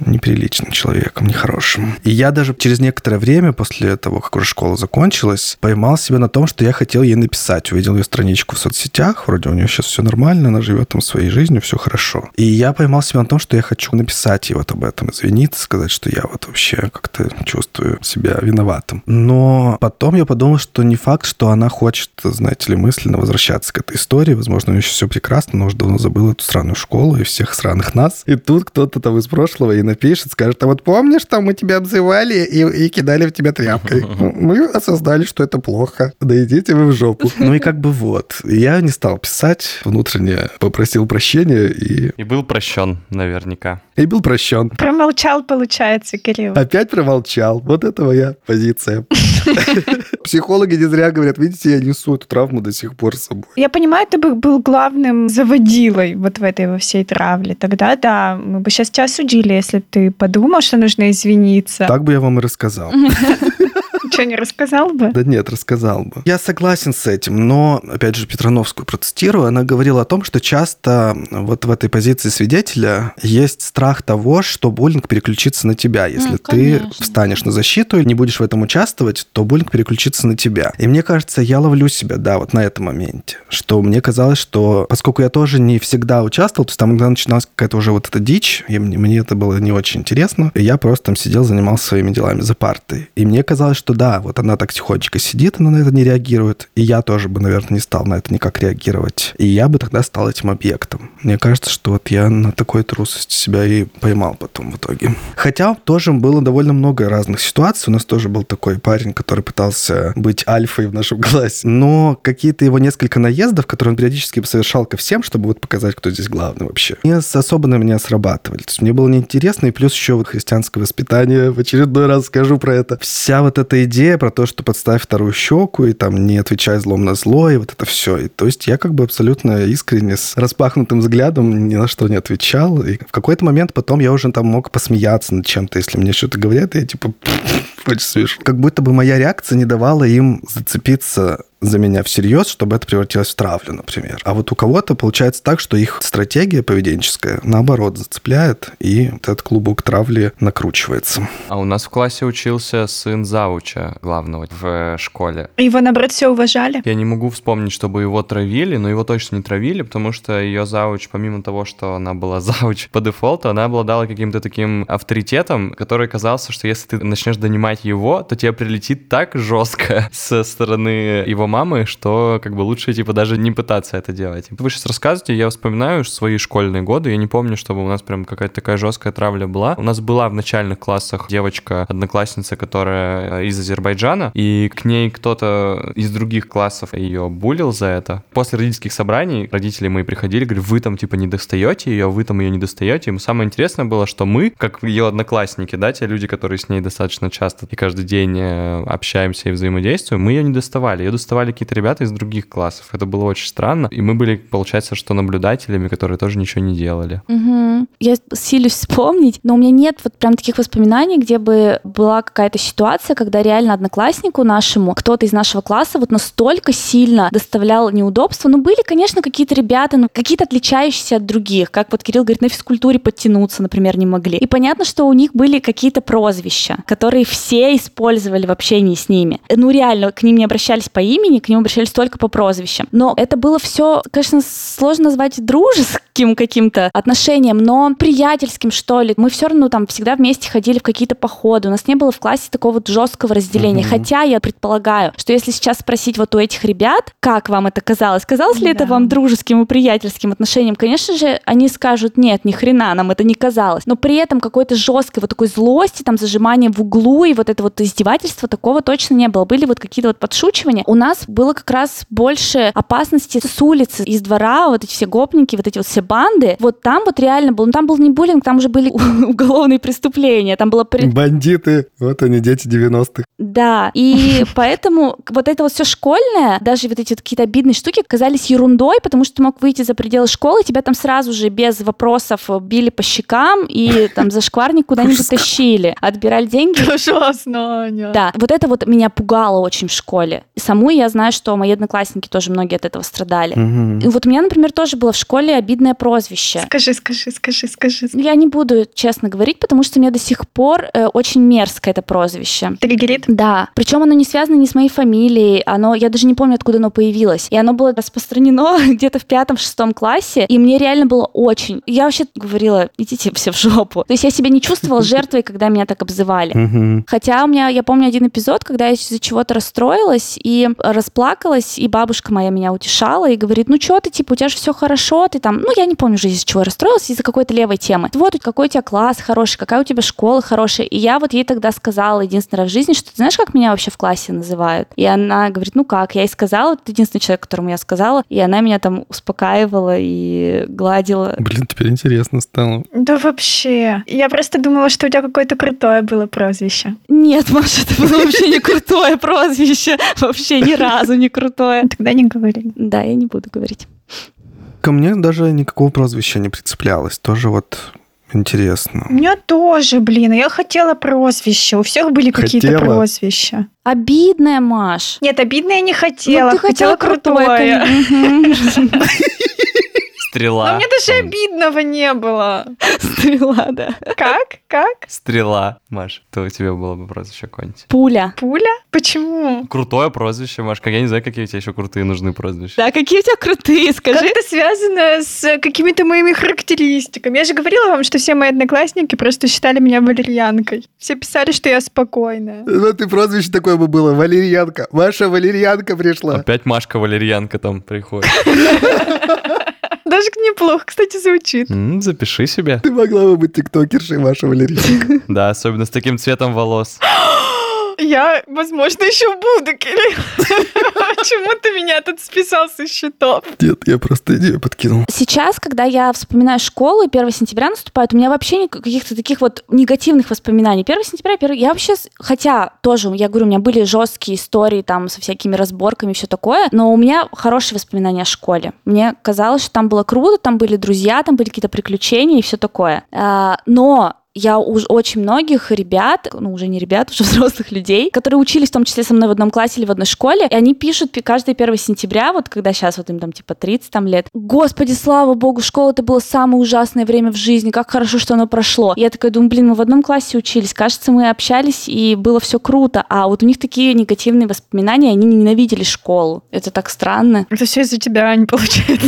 неприличным человеком, нехорошим. И я даже через некоторое время после того, как уже школа закончилась, поймал себя на том, что я хотел ей написать. Увидел ее страничку в соцсетях, вроде у нее сейчас все нормально, она живет там своей жизнью, все хорошо. И я поймал себя на том, что я хочу написать ей вот об этом, извиниться, сказать, что я вот вообще как-то чувствую себя виноватым. Но потом я подумал, что не факт, что она хочет, знаете ли, мысленно возвращаться к этой истории. Возможно, у нее еще все прекрасно, но уже давно забыла эту странную школу и всех странных нас. И тут кто-то там из прошлого и напишет, скажет, а вот помнишь, там мы тебя обзывали и, и кидали в тебя тряпкой? Мы осознали, что это плохо. Да идите вы в жопу. Ну и как бы вот. Я не стал писать, внутренне попросил прощения и... И был прощен наверняка. И был прощен. Промолчал, получается, Кирилл. Опять промолчал. Вот это моя позиция. Психологи не зря говорят, видите, я несу эту травму до сих пор с собой. Я понимаю, ты бы был главным заводилой вот в этой во всей травле. Тогда, да, мы бы сейчас тебя осудили, если ты подумал, что нужно извиниться. Так бы я вам и рассказал. Что, не рассказал бы? Да нет, рассказал бы. Я согласен с этим, но, опять же, Петрановскую процитирую, она говорила о том, что часто вот в этой позиции свидетеля есть страх того, что буллинг переключится на тебя. Если Ну, ты встанешь на защиту и не будешь в этом участвовать, то буллинг переключится на тебя. И мне кажется, я ловлю себя, да, вот на этом моменте, что мне казалось, что поскольку я тоже не всегда участвовал, то есть там иногда начиналась какая-то уже вот эта дичь, и мне, мне это было не очень интересно, и я просто там сидел, занимался своими делами за партой. И мне казалось, что да, вот она так тихонечко сидит, она на это не реагирует, и я тоже бы, наверное, не стал на это никак реагировать. И я бы тогда стал этим объектом. Мне кажется, что вот я на такой трусости себя и поймал потом в итоге. Хотя тоже было довольно много разных ситуаций. У нас тоже был такой парень, который пытался быть альфой в нашем классе. Но какие-то его несколько наездов, которые он периодически совершал ко всем, чтобы вот показать, кто здесь главный вообще, не особо на меня срабатывали. То есть мне было неинтересно, и плюс еще вот христианское воспитание, в очередной раз скажу про это. Вся вот эта идея про то, что подставь вторую щеку, и там не отвечай злом на зло, и вот это все. И, то есть я как бы абсолютно искренне с распахнутым взглядом ни на что не отвечал. И в какой-то момент потом я уже там мог посмеяться над чем-то, если мне что-то говорят, я типа очень смешно. Как будто бы моя реакция не давала им зацепиться за меня всерьез, чтобы это превратилось в травлю, например. А вот у кого-то получается так, что их стратегия поведенческая, наоборот, зацепляет, и вот этот клубок травли накручивается. А у нас в классе учился сын зауча главного в школе. Его, наоборот, все уважали? Я не могу вспомнить, чтобы его травили, но его точно не травили, потому что ее зауч, помимо того, что она была зауч по дефолту, она обладала каким-то таким авторитетом, который казался, что если ты начнешь донимать его, то тебе прилетит так жестко со стороны его мамы, что как бы лучше, типа, даже не пытаться это делать. Вы сейчас рассказываете, я вспоминаю свои школьные годы, я не помню, чтобы у нас прям какая-то такая жесткая травля была. У нас была в начальных классах девочка, одноклассница, которая из Азербайджана, и к ней кто-то из других классов ее булил за это. После родительских собраний родители мои приходили, говорят, вы там типа не достаете ее, вы там ее не достаете. И самое интересное было, что мы, как ее одноклассники, да, те люди, которые с ней достаточно часто и каждый день э, общаемся и взаимодействуем, мы ее не доставали. Ее доставали какие-то ребята из других классов. Это было очень странно. И мы были, получается, что наблюдателями, которые тоже ничего не делали. Угу. Я силюсь вспомнить, но у меня нет вот прям таких воспоминаний, где бы была какая-то ситуация, когда реально однокласснику нашему кто-то из нашего класса вот настолько сильно доставлял неудобства. Ну, были, конечно, какие-то ребята, ну, какие-то отличающиеся от других, как вот Кирилл говорит, на физкультуре подтянуться, например, не могли. И понятно, что у них были какие-то прозвища, которые все использовали в общении с ними. Ну, реально, к ним не обращались по имени, к ним обращались только по прозвищам. Но это было все, конечно, сложно назвать дружеским каким-то отношением, но приятельским, что ли. Мы все равно там всегда вместе ходили в какие-то походы. У нас не было в классе такого вот жесткого разделения. Mm-hmm. Хотя я предполагаю, что если сейчас спросить вот у этих ребят, как вам это казалось, казалось ли да. это вам дружеским и приятельским отношением, конечно же, они скажут, нет, ни хрена, нам это не казалось. Но при этом какой-то жесткой вот такой злости, там, зажимания в углу и вот это вот издевательство, такого точно не было. Были вот какие-то вот подшучивания. У нас было как раз больше опасности с улицы, из двора, вот эти все гопники, вот эти вот все банды. Вот там вот реально был, ну там был не буллинг, там уже были уголовные преступления, там было... Бандиты, вот они, дети 90-х. Да, и поэтому вот это вот все школьное, даже вот эти вот какие-то обидные штуки казались ерундой, потому что ты мог выйти за пределы школы, тебя там сразу же без вопросов били по щекам и там за шкварник куда-нибудь тащили, отбирали деньги. Ужасно, Аня. Да, вот это вот меня пугало очень в школе. Саму я знаю, что мои одноклассники тоже многие от этого страдали. И вот у меня, например, тоже было в школе обидное прозвище. Скажи, скажи, скажи, скажи. Я не буду честно говорить, потому что мне до сих пор э, очень мерзко это прозвище. Триггерит? Да. Причем оно не связано ни с моей фамилией, оно, я даже не помню, откуда оно появилось. И оно было распространено где-то в пятом-шестом классе, и мне реально было очень... Я вообще говорила, идите все в жопу. То есть я себя не чувствовала жертвой, когда меня так обзывали. Хотя у меня, я помню один эпизод, когда я из-за чего-то расстроилась и расплакалась, и бабушка моя меня утешала и говорит, ну что ты, типа, у тебя же все хорошо, ты там... Ну, я не помню уже из-за чего я расстроилась, из-за какой-то левой темы. Вот какой у тебя класс хороший, какая у тебя школа хорошая. И я вот ей тогда сказала единственный раз в жизни, что ты знаешь, как меня вообще в классе называют? И она говорит, ну как? Я ей сказала, это единственный человек, которому я сказала, и она меня там успокаивала и гладила. Блин, теперь интересно стало. Да вообще. Я просто думала, что у тебя какое-то крутое было прозвище. Нет, Маша, это было вообще не крутое прозвище. Вообще ни разу не крутое. Тогда не говори. Да, я не буду говорить. Ко мне даже никакого прозвища не прицеплялось. Тоже вот Интересно. У меня тоже, блин, я хотела прозвище. У всех были какие-то прозвища. Обидная, Маш. Нет, обидная я не хотела. Ну, ты хотела, хотела крутое. Стрела. Но мне даже обидного не было. Стрела, да. Как? Как? Стрела, Маш. То у тебя было бы прозвище какое-нибудь. Пуля. Пуля? Почему? Крутое прозвище, Маш. Как я не знаю, какие у тебя еще крутые нужны прозвища. Да, какие у тебя крутые, скажи. Как это связано с какими-то моими характеристиками? Я же говорила вам, что все мои одноклассники просто считали меня валерьянкой. Все писали, что я спокойная. Ну, ты прозвище такое бы было. Валерьянка. Маша Валерьянка пришла. Опять Машка Валерьянка там приходит. Даже неплохо, кстати, звучит. М, запиши себе. Ты могла бы быть тиктокершей, Маша Валерьянка. Да, особенно с таким цветом волос. Я, возможно, еще буду, Кирилл. Почему ты меня тут списал со счетов? Нет, я просто идею подкинул. Сейчас, когда я вспоминаю школу, и 1 сентября наступает, у меня вообще каких-то таких вот негативных воспоминаний. 1 сентября, 1... я вообще, хотя тоже, я говорю, у меня были жесткие истории там со всякими разборками, все такое, но у меня хорошие воспоминания о школе. Мне казалось, что там было круто, там были друзья, там были какие-то приключения и все такое. А, но я уж очень многих ребят, ну уже не ребят, уже взрослых людей, которые учились в том числе со мной в одном классе или в одной школе, и они пишут каждый 1 сентября, вот когда сейчас вот им там типа 30 там лет, господи, слава богу, школа это было самое ужасное время в жизни, как хорошо, что оно прошло. И я такая думаю, блин, мы в одном классе учились, кажется, мы общались, и было все круто, а вот у них такие негативные воспоминания, они ненавидели школу. Это так странно. Это все из-за тебя не получается.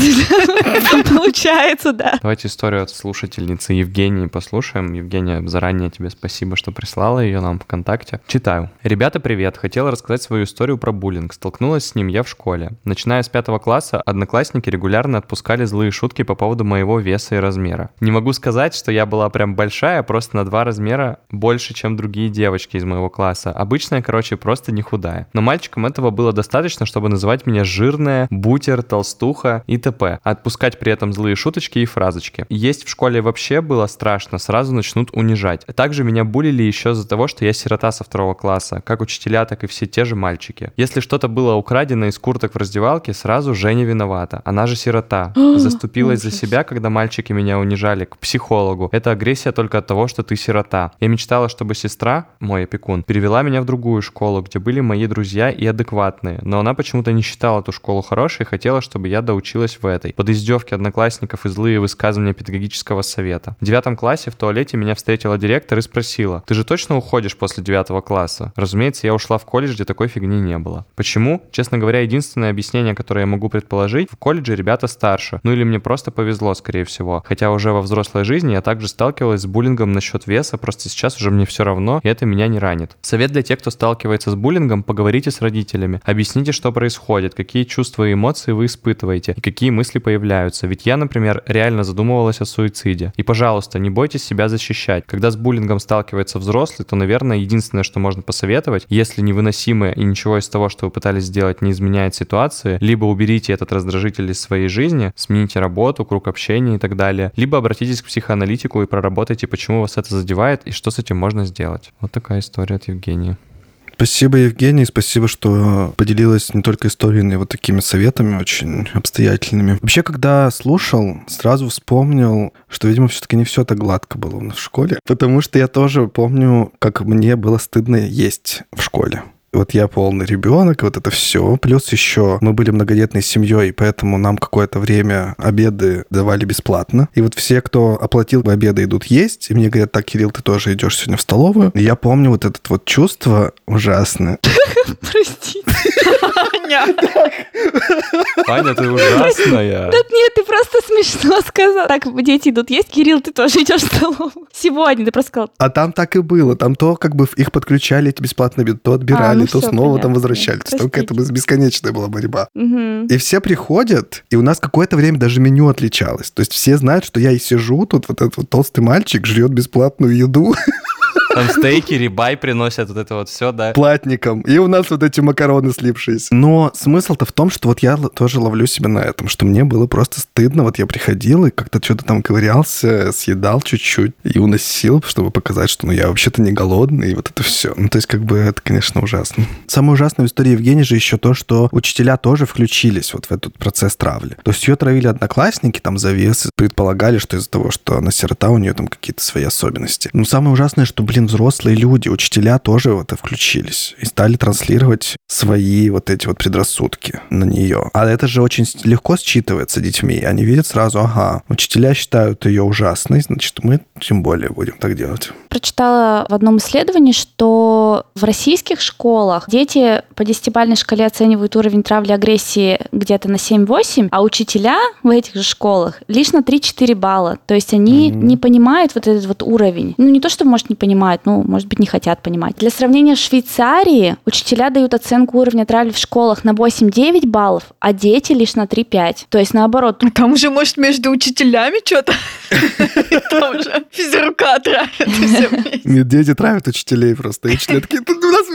Получается, да. Давайте историю от слушательницы Евгении послушаем. Евгения, заранее тебе спасибо, что прислала ее нам ВКонтакте. Читаю. Ребята, привет. Хотела рассказать свою историю про буллинг. Столкнулась с ним я в школе. Начиная с пятого класса, одноклассники регулярно отпускали злые шутки по поводу моего веса и размера. Не могу сказать, что я была прям большая, просто на два размера больше, чем другие девочки из моего класса. Обычная, короче, просто не худая. Но мальчикам этого было достаточно, чтобы называть меня жирная, бутер, толстуха и т.п. Отпускать при этом злые шуточки и фразочки. Есть в школе вообще было страшно, сразу начнут унижать. Также меня булили еще из-за того, что я сирота со второго класса, как учителя, так и все те же мальчики. Если что-то было украдено из курток в раздевалке, сразу Женя виновата. Она же сирота. Заступилась за себя, когда мальчики меня унижали, к психологу. Это агрессия только от того, что ты сирота. Я мечтала, чтобы сестра, мой опекун, перевела меня в другую школу, где были мои друзья и адекватные. Но она почему-то не считала ту школу хорошей и хотела, чтобы я доучилась в этой. Под издевки одноклассников и злые высказывания педагогического совета. В девятом классе в туалете меня встретила директор и спросила, ты же точно уходишь после девятого класса? Разумеется, я ушла в колледж, где такой фигни не было. Почему? Честно говоря, единственное объяснение, которое я могу предположить, в колледже ребята старше. Ну или мне просто повезло, скорее всего. Хотя уже во взрослой жизни я также сталкивалась с буллингом насчет веса, просто сейчас уже мне все равно, и это меня не ранит. Совет для тех, кто сталкивается с буллингом, поговорите с родителями. Объясните, что происходит, какие чувства и эмоции вы испытываете, и какие мысли появляются. Ведь я, например, реально задумывалась о суициде. И, пожалуйста, не бойтесь себя защищать. Когда с буллингом сталкивается взрослый, то, наверное, единственное, что можно посоветовать, если невыносимое и ничего из того, что вы пытались сделать, не изменяет ситуации, либо уберите этот раздражитель из своей жизни, смените работу, круг общения и так далее, либо обратитесь к психоаналитику и проработайте, почему вас это задевает и что с этим можно сделать. Вот такая история от Евгении. Спасибо, Евгений, спасибо, что поделилась не только историей, но и вот такими советами очень обстоятельными. Вообще, когда слушал, сразу вспомнил, что, видимо, все-таки не все так гладко было в школе, потому что я тоже помню, как мне было стыдно есть в школе вот я полный ребенок, вот это все. Плюс еще мы были многодетной семьей, поэтому нам какое-то время обеды давали бесплатно. И вот все, кто оплатил обеды, идут есть. И мне говорят, так, Кирилл, ты тоже идешь сегодня в столовую. И я помню вот это вот чувство ужасное. Простите. Аня, ты ужасная. Да нет, ты просто смешно сказал. Так, дети идут есть, Кирилл, ты тоже идешь в столовую. Сегодня ты просто сказал. А там так и было. Там то как бы их подключали, эти бесплатно то отбирали, То снова там понятно, возвращали. То есть Только это простите. бесконечная была борьба. Мгм. И все приходят, и у нас какое-то время даже меню отличалось. То есть все знают, что я и сижу тут, вот этот вот толстый мальчик жрет бесплатную еду Там стейки, рибай приносят, вот это вот все, да. платником. И у нас вот эти макароны слипшиеся. Но смысл-то в том, что вот я тоже ловлю себя на этом, что мне было просто стыдно. Вот я приходил и как-то что-то там ковырялся, съедал чуть-чуть и уносил, чтобы показать, что ну я вообще-то не голодный, и вот это все. Ну, то есть как бы это, конечно, ужасно. Самое ужасное в истории Евгении же еще то, что учителя тоже включились вот в этот процесс травли. То есть ее травили одноклассники, там завесы, предполагали, что из-за того, что она сирота, у нее там какие-то свои особенности. Но самое ужасное, что, блин, взрослые люди, учителя тоже в это включились и стали транслировать свои вот эти вот предрассудки на нее. А это же очень легко считывается детьми. Они видят сразу, ага, учителя считают ее ужасной, значит, мы тем более будем так делать. Прочитала в одном исследовании, что в российских школах дети по десятибалльной шкале оценивают уровень травли агрессии где-то на 7-8, а учителя в этих же школах лишь на 3-4 балла. То есть они Мгм. не понимают вот этот вот уровень. Ну, не то, что, может, не понимают, ну, может быть, не хотят понимать. Для сравнения, в Швейцарии учителя дают оценку уровня травли в школах на 8-9 баллов, а дети лишь на 3-5. То есть, наоборот, Ну, Там уже, может, между учителями что-то. Там же физрука травят. дети травят учителей просто. И учителя такие, «Тут у нас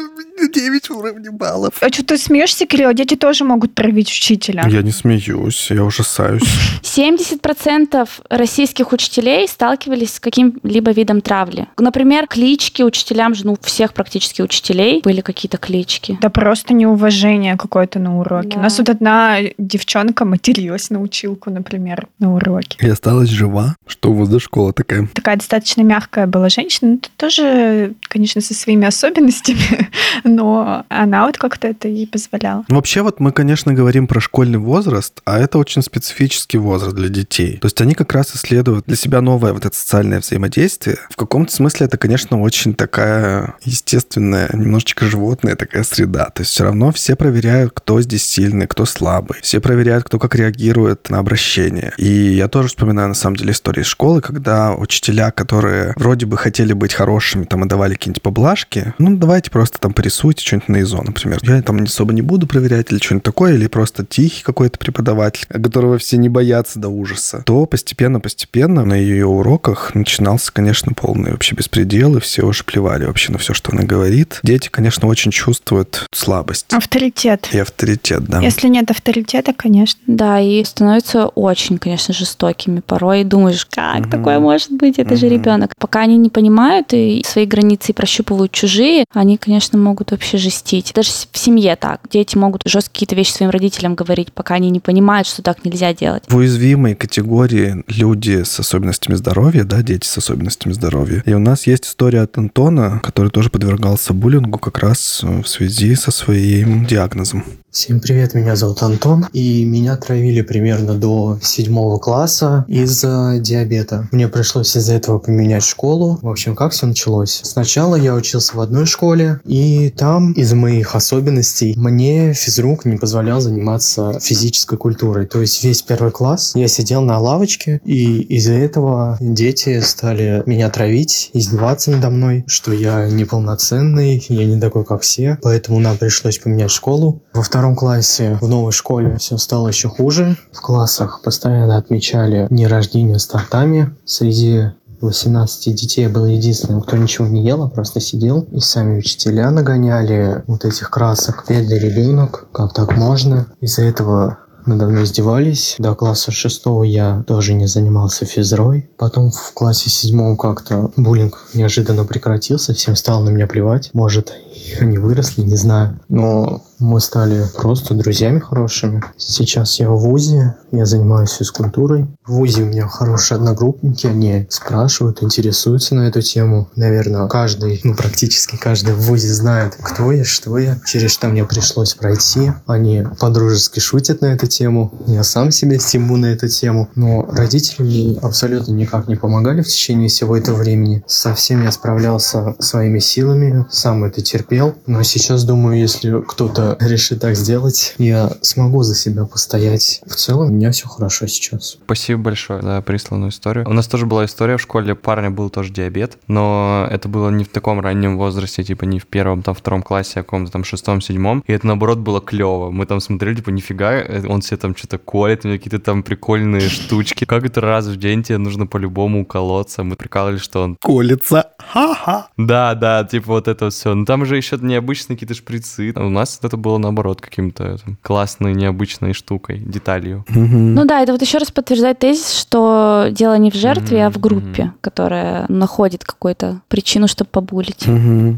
9 уровней баллов. А что ты смеешься, Кирилл? Дети тоже могут травить учителя. Я не смеюсь, я ужасаюсь. 70% российских учителей сталкивались с каким-либо видом травли. Например, клички учителям, же, ну, всех практически учителей были какие-то клички. Да просто неуважение какое-то на уроке. Да. У нас вот одна девчонка материлась на училку, например, на уроке. И осталась жива. Что у вас за школа такая? Такая достаточно мягкая была женщина. Ну, тут тоже, конечно, со своими особенностями, но она вот как-то это и позволяла. Вообще вот мы, конечно, говорим про школьный возраст, а это очень специфический возраст для детей. То есть они как раз исследуют для себя новое вот это социальное взаимодействие. В каком-то смысле это, конечно, очень такая естественная, немножечко животная такая среда. То есть все равно все проверяют, кто здесь сильный, кто слабый. Все проверяют, кто как реагирует на обращение. И я тоже вспоминаю, на самом деле, истории школы, когда учителя, которые вроде бы хотели быть хорошими, там, и давали какие-нибудь поблажки, ну, давайте просто там порисуйте что-нибудь на ИЗО, например. Я там особо не буду проверять или что-нибудь такое, или просто тихий какой-то преподаватель, которого все не боятся до ужаса, то постепенно-постепенно на ее уроках начинался, конечно, полный вообще беспредел, и все уже плевали вообще на все, что она говорит. Дети, конечно, очень чувствуют слабость Авторитет. и авторитет, да. Если нет авторитета, конечно. Да, и становятся очень, конечно, жестокими. Порой думаешь, как Мгм. такое может быть? Это же Мгм. ребенок. Пока они не понимают и свои границы прощупывают чужие, они, конечно, могут вообще жестить. Даже в семье так. Дети могут жестко какие-то вещи своим родителям говорить, пока они не понимают, что так нельзя делать. В уязвимой категории люди с особенностями здоровья, да, дети с особенностями здоровья. И у нас есть история от Антона, который тоже подвергался буллингу как раз э, в связи со своим диагнозом. Всем привет, меня зовут Антон, и меня травили примерно до седьмого класса из-за диабета. Мне пришлось из-за этого поменять школу. В общем, как все началось? Сначала я учился в одной школе, и там из моих особенностей мне физрук не позволял заниматься физической культурой. То есть весь первый класс я сидел на лавочке, и из-за этого дети стали меня травить, издеваться надо мной, что я неполноценный, я не такой, как все. Поэтому нам пришлось поменять школу. Во втором классе в новой школе все стало еще хуже. В классах постоянно отмечали дни рождения с тортами. Среди 18 детей был единственным, кто ничего не ел, а просто сидел. И сами учителя нагоняли вот этих красок. Бедный ребенок, как так можно? Из-за этого надо мной издевались. До класса шестого я тоже не занимался физрой. Потом в классе седьмом как-то буллинг неожиданно прекратился. Всем стало на меня плевать. Может, они выросли, не знаю. Но мы стали просто друзьями хорошими. Сейчас я в ВУЗе, я занимаюсь физкультурой. В ВУЗе у меня хорошие одногруппники, они спрашивают, интересуются на эту тему. Наверное, каждый, ну практически каждый в ВУЗе знает, кто я, что я, через что мне пришлось пройти. Они по-дружески шутят на эту тему, я сам себе стиму на эту тему. Но родители мне абсолютно никак не помогали в течение всего этого времени. Со всем я справлялся своими силами, сам это терпел. Но сейчас думаю, если кто-то решит так сделать, я смогу за себя постоять. В целом, у меня все хорошо сейчас. Спасибо большое за присланную историю. У нас тоже была история в школе, парня был тоже диабет, но это было не в таком раннем возрасте, типа не в первом, там, втором классе, а каком-то там шестом, седьмом. И это, наоборот, было клево. Мы там смотрели, типа, нифига, э, он себе там что-то колет, у него какие-то там прикольные штучки. Как это раз в день тебе нужно по-любому уколоться? Мы прикалывали, что он... Колется. Ха-ха. Да, да, типа вот это все. Но там же еще необычные какие-то шприцы. А у нас это было, наоборот, каким-то там, классной, необычной штукой, деталью. Ну да, это вот еще раз подтверждает тезис, что дело не в жертве, а в группе, которая находит какую-то причину, чтобы побулить.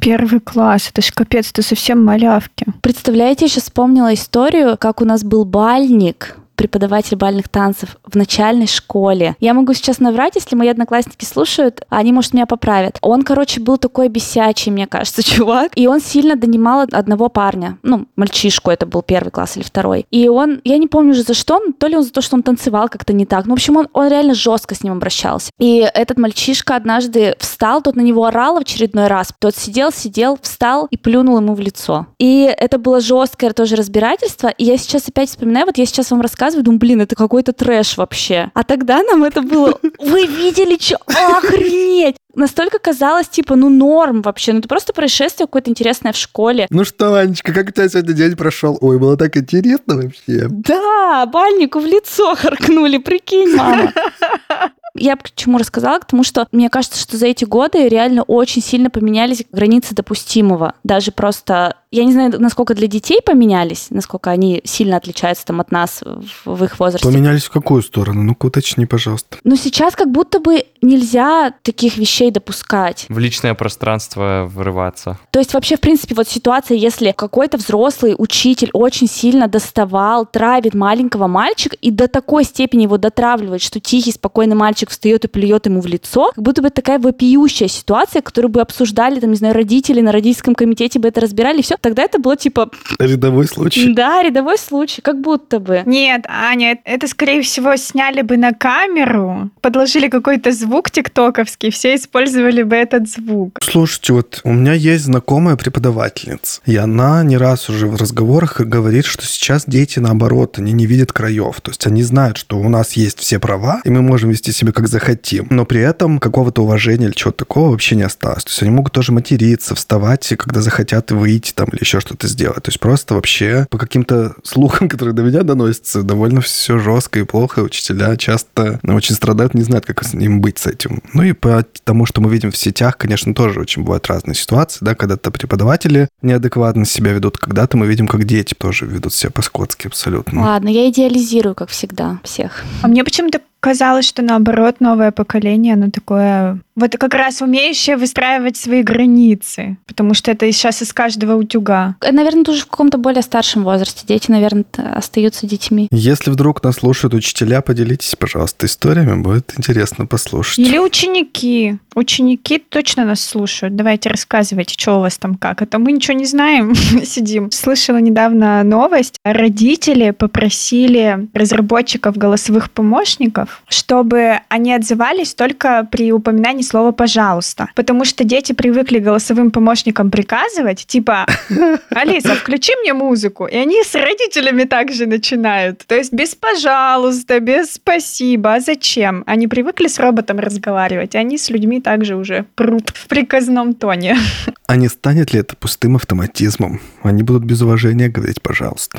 Первый класс, это ж капец, это совсем малявки. Представляете, я сейчас вспомнила историю, как у нас был бальник, преподаватель бальных танцев в начальной школе. Я могу сейчас наврать, если мои одноклассники слушают, они, может, меня поправят. Он, короче, был такой бесячий, мне кажется, чувак. И он сильно донимал одного парня. Ну, мальчишку, это был первый класс или второй. И он, я не помню уже за что, но то ли он за то, что он танцевал как-то не так. Ну, в общем, он, он реально жестко с ним обращался. И этот мальчишка однажды встал, тот на него орал в очередной раз. Тот сидел, сидел, встал и плюнул ему в лицо. И это было жесткое тоже разбирательство. И я сейчас опять вспоминаю, вот я сейчас вам рассказываю, думаю, блин, это какой-то трэш вообще. А тогда нам это было, вы видели, что? Охренеть! Настолько казалось, типа, ну норм вообще, ну это просто происшествие какое-то интересное в школе. Ну что, Анечка, как у тебя сегодня день прошел? Ой, было так интересно вообще. Да, бальнику в лицо харкнули, прикинь, мама. Я к чему рассказала? К тому, что мне кажется, что за эти годы реально очень сильно поменялись границы допустимого. Даже просто я не знаю, насколько для детей поменялись, насколько они сильно отличаются там от нас в, в их возрасте. Поменялись в какую сторону? Ну-ка уточни, пожалуйста. Но сейчас как будто бы нельзя таких вещей допускать. В личное пространство врываться. То есть вообще, в принципе, вот ситуация, если какой-то взрослый учитель очень сильно доставал, травит маленького мальчика и до такой степени его дотравливает, что тихий, спокойный мальчик встает и плюет ему в лицо, как будто бы такая вопиющая ситуация, которую бы обсуждали, там, не знаю, родители на родительском комитете бы это разбирали, и все, тогда это было типа... Рядовой случай. Да, рядовой случай, как будто бы. Нет, Аня, это, скорее всего, сняли бы на камеру, подложили какой-то звук тиктоковский, все использовали бы этот звук. Слушайте, вот у меня есть знакомая преподавательница, и она не раз уже в разговорах говорит, что сейчас дети, наоборот, они не видят краев. То есть они знают, что у нас есть все права, и мы можем вести себя как захотим, но при этом какого-то уважения или чего-то такого вообще не осталось. То есть они могут тоже материться, вставать, когда захотят выйти там или еще что-то сделать. То есть просто вообще по каким-то слухам, которые до меня доносятся, довольно все жестко и плохо. Учителя часто ну, очень страдают, не знают, как с ним быть с этим. Ну и по тому, что мы видим в сетях, конечно, тоже очень бывают разные ситуации, да, когда-то преподаватели неадекватно себя ведут, когда-то мы видим, как дети тоже ведут себя по-скотски абсолютно. Ладно, я идеализирую, как всегда, всех. А мне почему-то казалось, что наоборот новое поколение, оно такое вот как раз умеющее выстраивать свои границы, потому что это сейчас из каждого утюга. Наверное, тоже в каком-то более старшем возрасте. Дети, наверное, остаются детьми. Если вдруг нас слушают учителя, поделитесь, пожалуйста, историями, будет интересно послушать. Или ученики. Ученики точно нас слушают. Давайте рассказывайте, что у вас там как. Это мы ничего не знаем, сидим. Слышала недавно новость. Родители попросили разработчиков голосовых помощников, чтобы они отзывались только при упоминании слова «пожалуйста». Потому что дети привыкли голосовым помощникам приказывать, типа «Алиса, включи мне музыку». И они с родителями также начинают. То есть без «пожалуйста», без «спасибо». А зачем? Они привыкли с роботом разговаривать, они с людьми также уже прут в приказном тоне. А не станет ли это пустым автоматизмом? Они будут без уважения говорить «пожалуйста».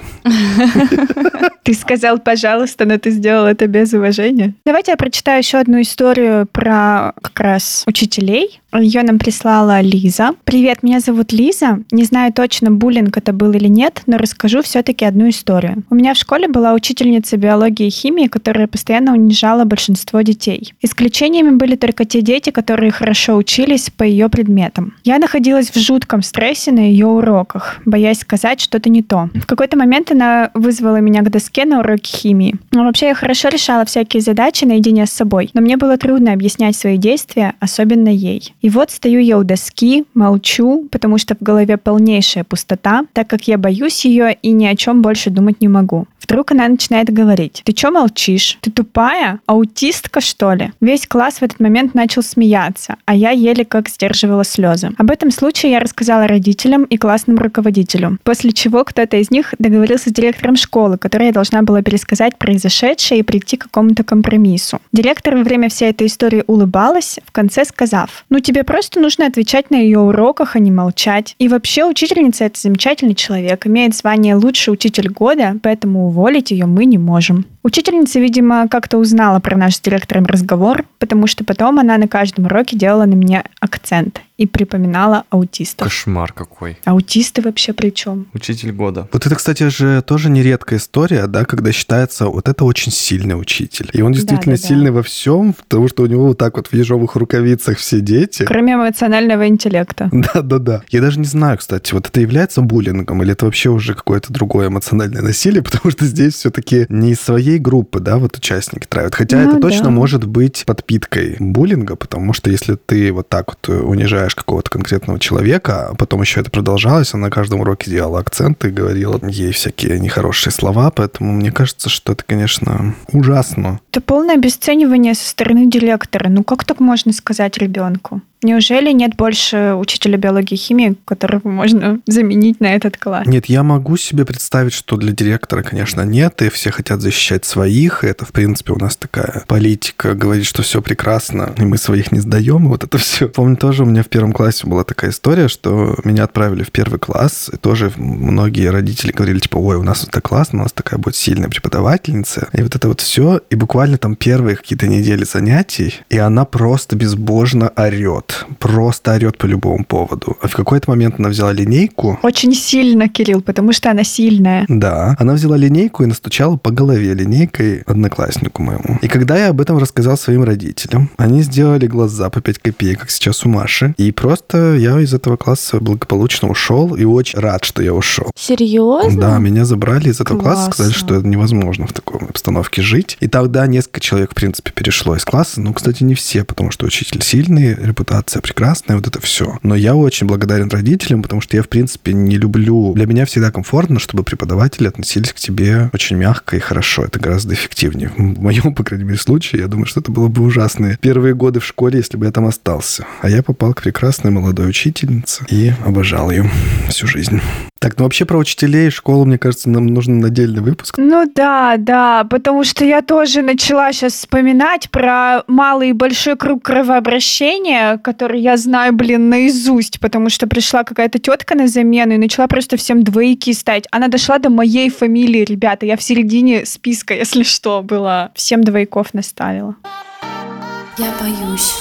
Ты сказал «пожалуйста», но ты сделал это без уважения. Давайте я прочитаю еще одну историю про как раз учителей. Ее нам прислала Лиза. Привет, меня зовут Лиза. Не знаю точно, буллинг это был или нет, но расскажу все-таки одну историю. У меня в школе была учительница биологии и химии, которая постоянно унижала большинство детей. Исключениями были только те дети, которые хорошо учились по ее предметам. Я находилась в жутком стрессе на ее уроках, боясь сказать что-то не то. В какой-то момент она вызвала меня к доске на уроке химии. Но вообще я хорошо решала всякие задачи наедине с собой, но мне было трудно объяснять свои действия, особенно ей. И вот стою я у доски, молчу, потому что в голове полнейшая пустота, так как я боюсь ее и ни о чем больше думать не могу. Вдруг она начинает говорить. Ты что молчишь? Ты тупая? Аутистка, что ли? Весь класс в этот момент начал смеяться, а я еле как сдерживала слезы. Об этом случае я рассказала родителям и классным руководителю, после чего кто-то из них договорился с директором школы, которая должна была пересказать произошедшее и прийти к какому-то компромиссу. Директор во время всей этой истории улыбалась, в конце сказав, ну тебе просто нужно отвечать на ее уроках, а не молчать. И вообще учительница это замечательный человек, имеет звание лучший учитель года, поэтому уволить ее мы не можем. Учительница, видимо, как-то узнала про наш с директором разговор, потому что потом она на каждом уроке делала на меня акцент и припоминала аутистов. Кошмар какой. Аутисты вообще при чем? Учитель года. Вот это, кстати же, тоже нередкая история, да, когда считается, вот это очень сильный учитель. И он действительно Да, да, да. сильный во всем, потому что у него вот так вот в ежовых рукавицах все дети. Кроме эмоционального интеллекта. Да-да-да. Я даже не знаю, кстати, вот это является буллингом или это вообще уже какое-то другое эмоциональное насилие, потому что здесь все-таки не из своей группы, да, вот участники травят. Хотя Ну это да. точно может быть подпиткой буллинга, потому что если ты вот так вот унижаешь какого-то конкретного человека, а потом еще это продолжалось, она на каждом уроке делала акценты и говорила ей всякие нехорошие слова, поэтому мне кажется, что это, конечно, ужасно. Это полное обесценивание со стороны директора. Ну как так можно сказать ребенку? Неужели нет больше учителя биологии и химии, которого можно заменить на этот класс? Нет, я могу себе представить, что для директора, конечно, нет, и все хотят защищать своих, и это, в принципе, у нас такая политика, говорит, что все прекрасно, и мы своих не сдаем, и вот это все. Помню, тоже у меня в первом классе была такая история, что меня отправили в первый класс, и тоже многие родители говорили, типа, ой, у нас это классно, у нас такая будет сильная преподавательница, и вот это вот все, и буквально там первые какие-то недели занятий, и она просто безбожно орет Просто орет по любому поводу. А в какой-то момент она взяла линейку. Очень сильно, Кирилл, потому что она сильная. Да. Она взяла линейку и настучала по голове линейкой однокласснику моему. И когда я об этом рассказал своим родителям, они сделали глаза по 5 копеек, как сейчас у Маши. И просто я из этого класса благополучно ушел и очень рад, что я ушел. Серьезно? Да, меня забрали из этого Классно. класса, сказали, что это невозможно в такой обстановке жить. И тогда несколько человек, в принципе, перешло из класса. Ну, кстати, не все, потому что учитель сильный, репутация ситуация прекрасная, вот это все. Но я очень благодарен родителям, потому что я, в принципе, не люблю... Для меня всегда комфортно, чтобы преподаватели относились к тебе очень мягко и хорошо. Это гораздо эффективнее. В моем, по крайней мере, случае, я думаю, что это было бы ужасные первые годы в школе, если бы я там остался. А я попал к прекрасной молодой учительнице и обожал ее всю жизнь. Так, ну вообще про учителей и школу, мне кажется, нам нужен отдельный выпуск. Ну да, да, потому что я тоже начала сейчас вспоминать про малый и большой круг кровообращения, который я знаю, блин, наизусть, потому что пришла какая-то тетка на замену и начала просто всем двойки ставить. Она дошла до моей фамилии, ребята, я в середине списка, если что, была. Всем двойков наставила. Я боюсь.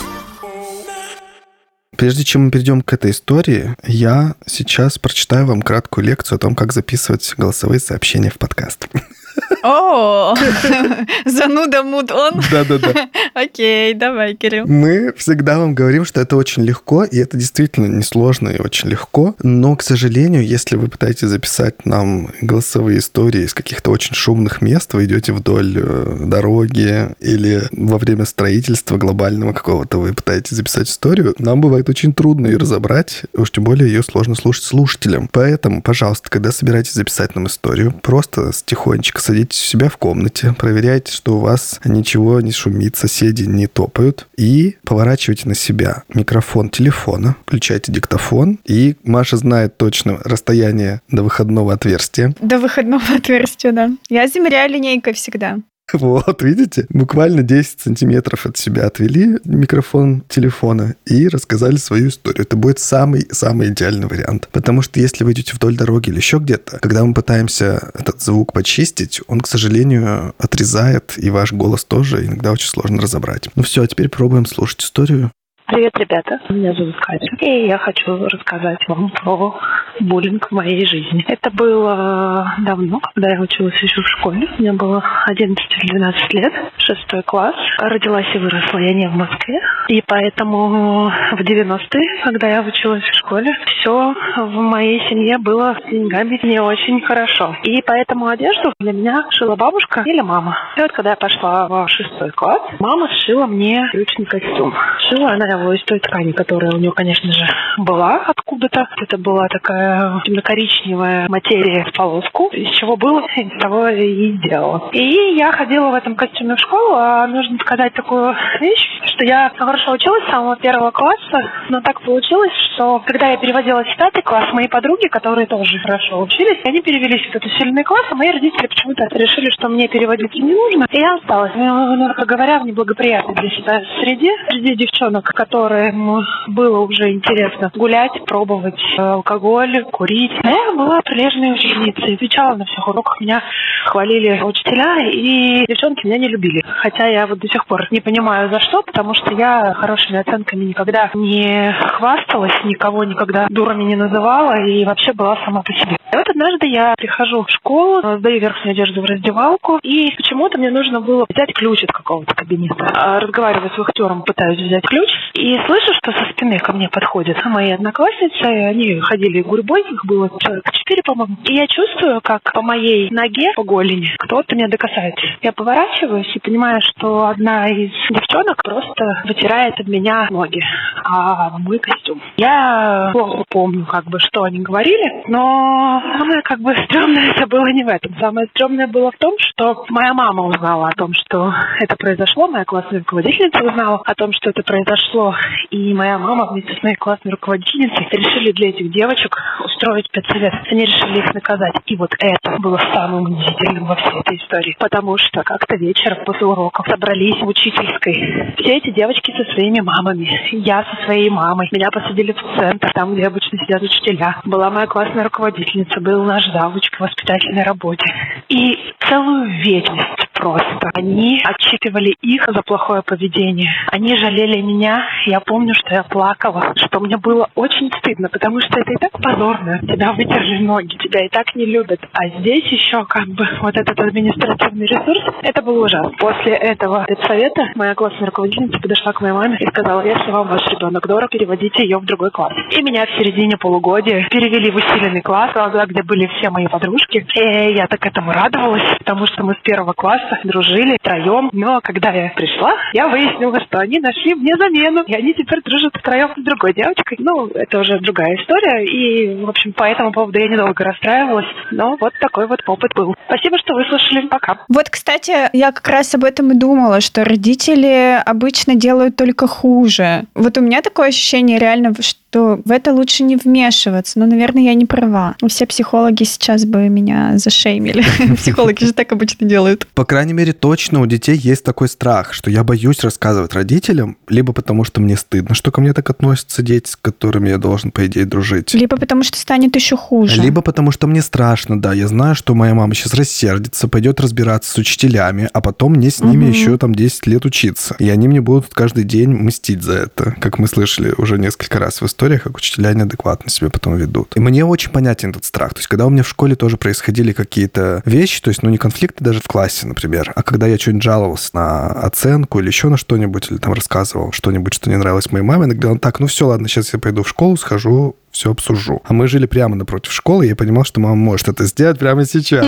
Прежде чем мы перейдем к этой истории, я сейчас прочитаю вам краткую лекцию о том, как записывать голосовые сообщения в подкаст. О, зануда муд он? Да-да-да. Окей, давай, Кирилл. Мы всегда вам говорим, что это очень легко, и это действительно несложно и очень легко. Но, к сожалению, если вы пытаетесь записать нам голосовые истории из каких-то очень шумных мест, вы идете вдоль э, дороги или во время строительства глобального какого-то вы пытаетесь записать историю, нам бывает очень трудно ее разобрать, уж тем более ее сложно слушать слушателям. Поэтому, пожалуйста, когда собираетесь записать нам историю, просто тихонечко садитесь у себя в комнате, проверяйте, что у вас ничего не шумит, соседи не топают, и поворачивайте на себя микрофон телефона, включайте диктофон, и Маша знает точно расстояние до выходного отверстия. До выходного отверстия, да. Я замеряю линейкой всегда. Вот, видите? Буквально 10 сантиметров от себя отвели микрофон телефона и рассказали свою историю. Это будет самый-самый идеальный вариант. Потому что если вы идете вдоль дороги или еще где-то, когда мы пытаемся этот звук почистить, он, к сожалению, отрезает, и ваш голос тоже иногда очень сложно разобрать. Ну все, а теперь пробуем слушать историю. Привет, ребята. Меня зовут Катя. И я хочу рассказать вам про буллинг в моей жизни. Это было давно, когда я училась еще в школе. Мне было 11 или 12 лет, шестой класс. Родилась и выросла я не в Москве. И поэтому в 90-е, когда я училась в школе, все в моей семье было с деньгами не очень хорошо. И поэтому одежду для меня шила бабушка или мама. И вот когда я пошла в шестой класс, мама сшила мне брючный костюм. Шила она его из той ткани, которая у нее, конечно же, была откуда-то. Это была такая темно-коричневая материя в полоску. Из чего было, того и делала. И я ходила в этом костюме в школу, а нужно сказать такую вещь, что я хорошо училась с самого первого класса, но так получилось, что когда я переводилась в пятый класс, мои подруги, которые тоже хорошо учились, они перевелись в этот усиленный класс, а мои родители почему-то решили, что мне переводиться не нужно, и я осталась, ну, говоря, в неблагоприятной для себя среде, среди девчонок, которым было уже интересно гулять, пробовать э, алкоголь, курить. Я была прилежной ученицей, отвечала на всех уроках, меня хвалили учителя, и девчонки меня не любили. Хотя я вот до сих пор не понимаю за что, потому что я хорошими оценками никогда не хвасталась, никого никогда дурами не называла и вообще была сама по себе. И вот однажды я прихожу в школу, сдаю верхнюю одежду в раздевалку, и почему-то мне нужно было взять ключ от какого-то кабинета. А, разговариваю с вахтером, пытаюсь взять ключ, и слышу, что со спины ко мне подходят мои одноклассницы, они ходили гурьбой, их было человек четыре, по-моему. И я чувствую, как по моей ноге, по голени, кто-то меня докасается. Я поворачиваюсь и понимаю, что одна из девчонок просто вытирает от меня ноги, а мой костюм. Я плохо помню, как бы, что они говорили, но самое, как бы, стрёмное это было не в этом. Самое стрёмное было в том, что моя мама узнала о том, что это произошло, моя классная руководительница узнала о том, что это произошло, и моя мама вместе с моей классной руководительницей решили для этих девочек устроить спецсовет. Они решили их наказать. И вот это было самым унизительным во всей этой истории. Потому что как-то вечером после уроков собрались в учительской. Все эти девочки со своими мамами. Я со своей мамой. Меня посадили в центр, там, где обычно сидят учителя. Была моя классная руководительница, был наш завуч в воспитательной работе. И целую вечность просто. Они отчитывали их за плохое поведение. Они жалели меня. Я помню, что я плакала, что мне было очень стыдно, потому что это и так позорно. Тебя вытерли ноги, тебя и так не любят. А здесь еще как бы вот этот административный ресурс, это было ужасно. После этого совета моя классная руководительница подошла к моей маме и сказала, если вам ваш ребенок дорог, переводите ее в другой класс. И меня в середине полугодия перевели в усиленный класс, где были все мои подружки. И я так этому радовалась, потому что мы с первого класса дружили втроем. Но когда я пришла, я выяснила, что они нашли мне замену. И они теперь дружат втроем с другой девочкой. Ну, это уже другая история. И, в общем, по этому поводу я недолго расстраивалась. Но вот такой вот опыт был. Спасибо, что выслушали. Пока. Вот, кстати, я как раз об этом и думала, что родители обычно делают только хуже. Вот у меня такое ощущение реально, что в это лучше не вмешиваться. Но, наверное, я не права. Все психологи сейчас бы меня зашеймили. Психологи же так обычно делают. По крайней мере, точно у детей есть такой страх, что я боюсь рассказывать родителям, либо потому что мне стыдно, что ко мне так относятся дети, с которыми я должен, по идее, дружить. Либо потому что станет еще хуже. Либо потому что мне страшно, да. Я знаю, что моя мама сейчас рассердится, пойдет разбираться с учителями, а потом мне с ними угу. еще там 10 лет учиться. И они мне будут каждый день мстить за это, как мы слышали уже несколько раз в историях, как учителя неадекватно себя потом ведут. И мне очень понятен этот страх. То есть, когда у меня в школе тоже происходили какие-то вещи, то есть, ну, не конфликты даже в классе, например, а когда я что-нибудь жаловался на оценку или еще на что-нибудь, или там рассказывал что-нибудь, что не нравилось моей маме, иногда он так, ну все, ладно, сейчас я пойду в школу, схожу, все обсужу. А мы жили прямо напротив школы, и я понимал, что мама может это сделать прямо сейчас.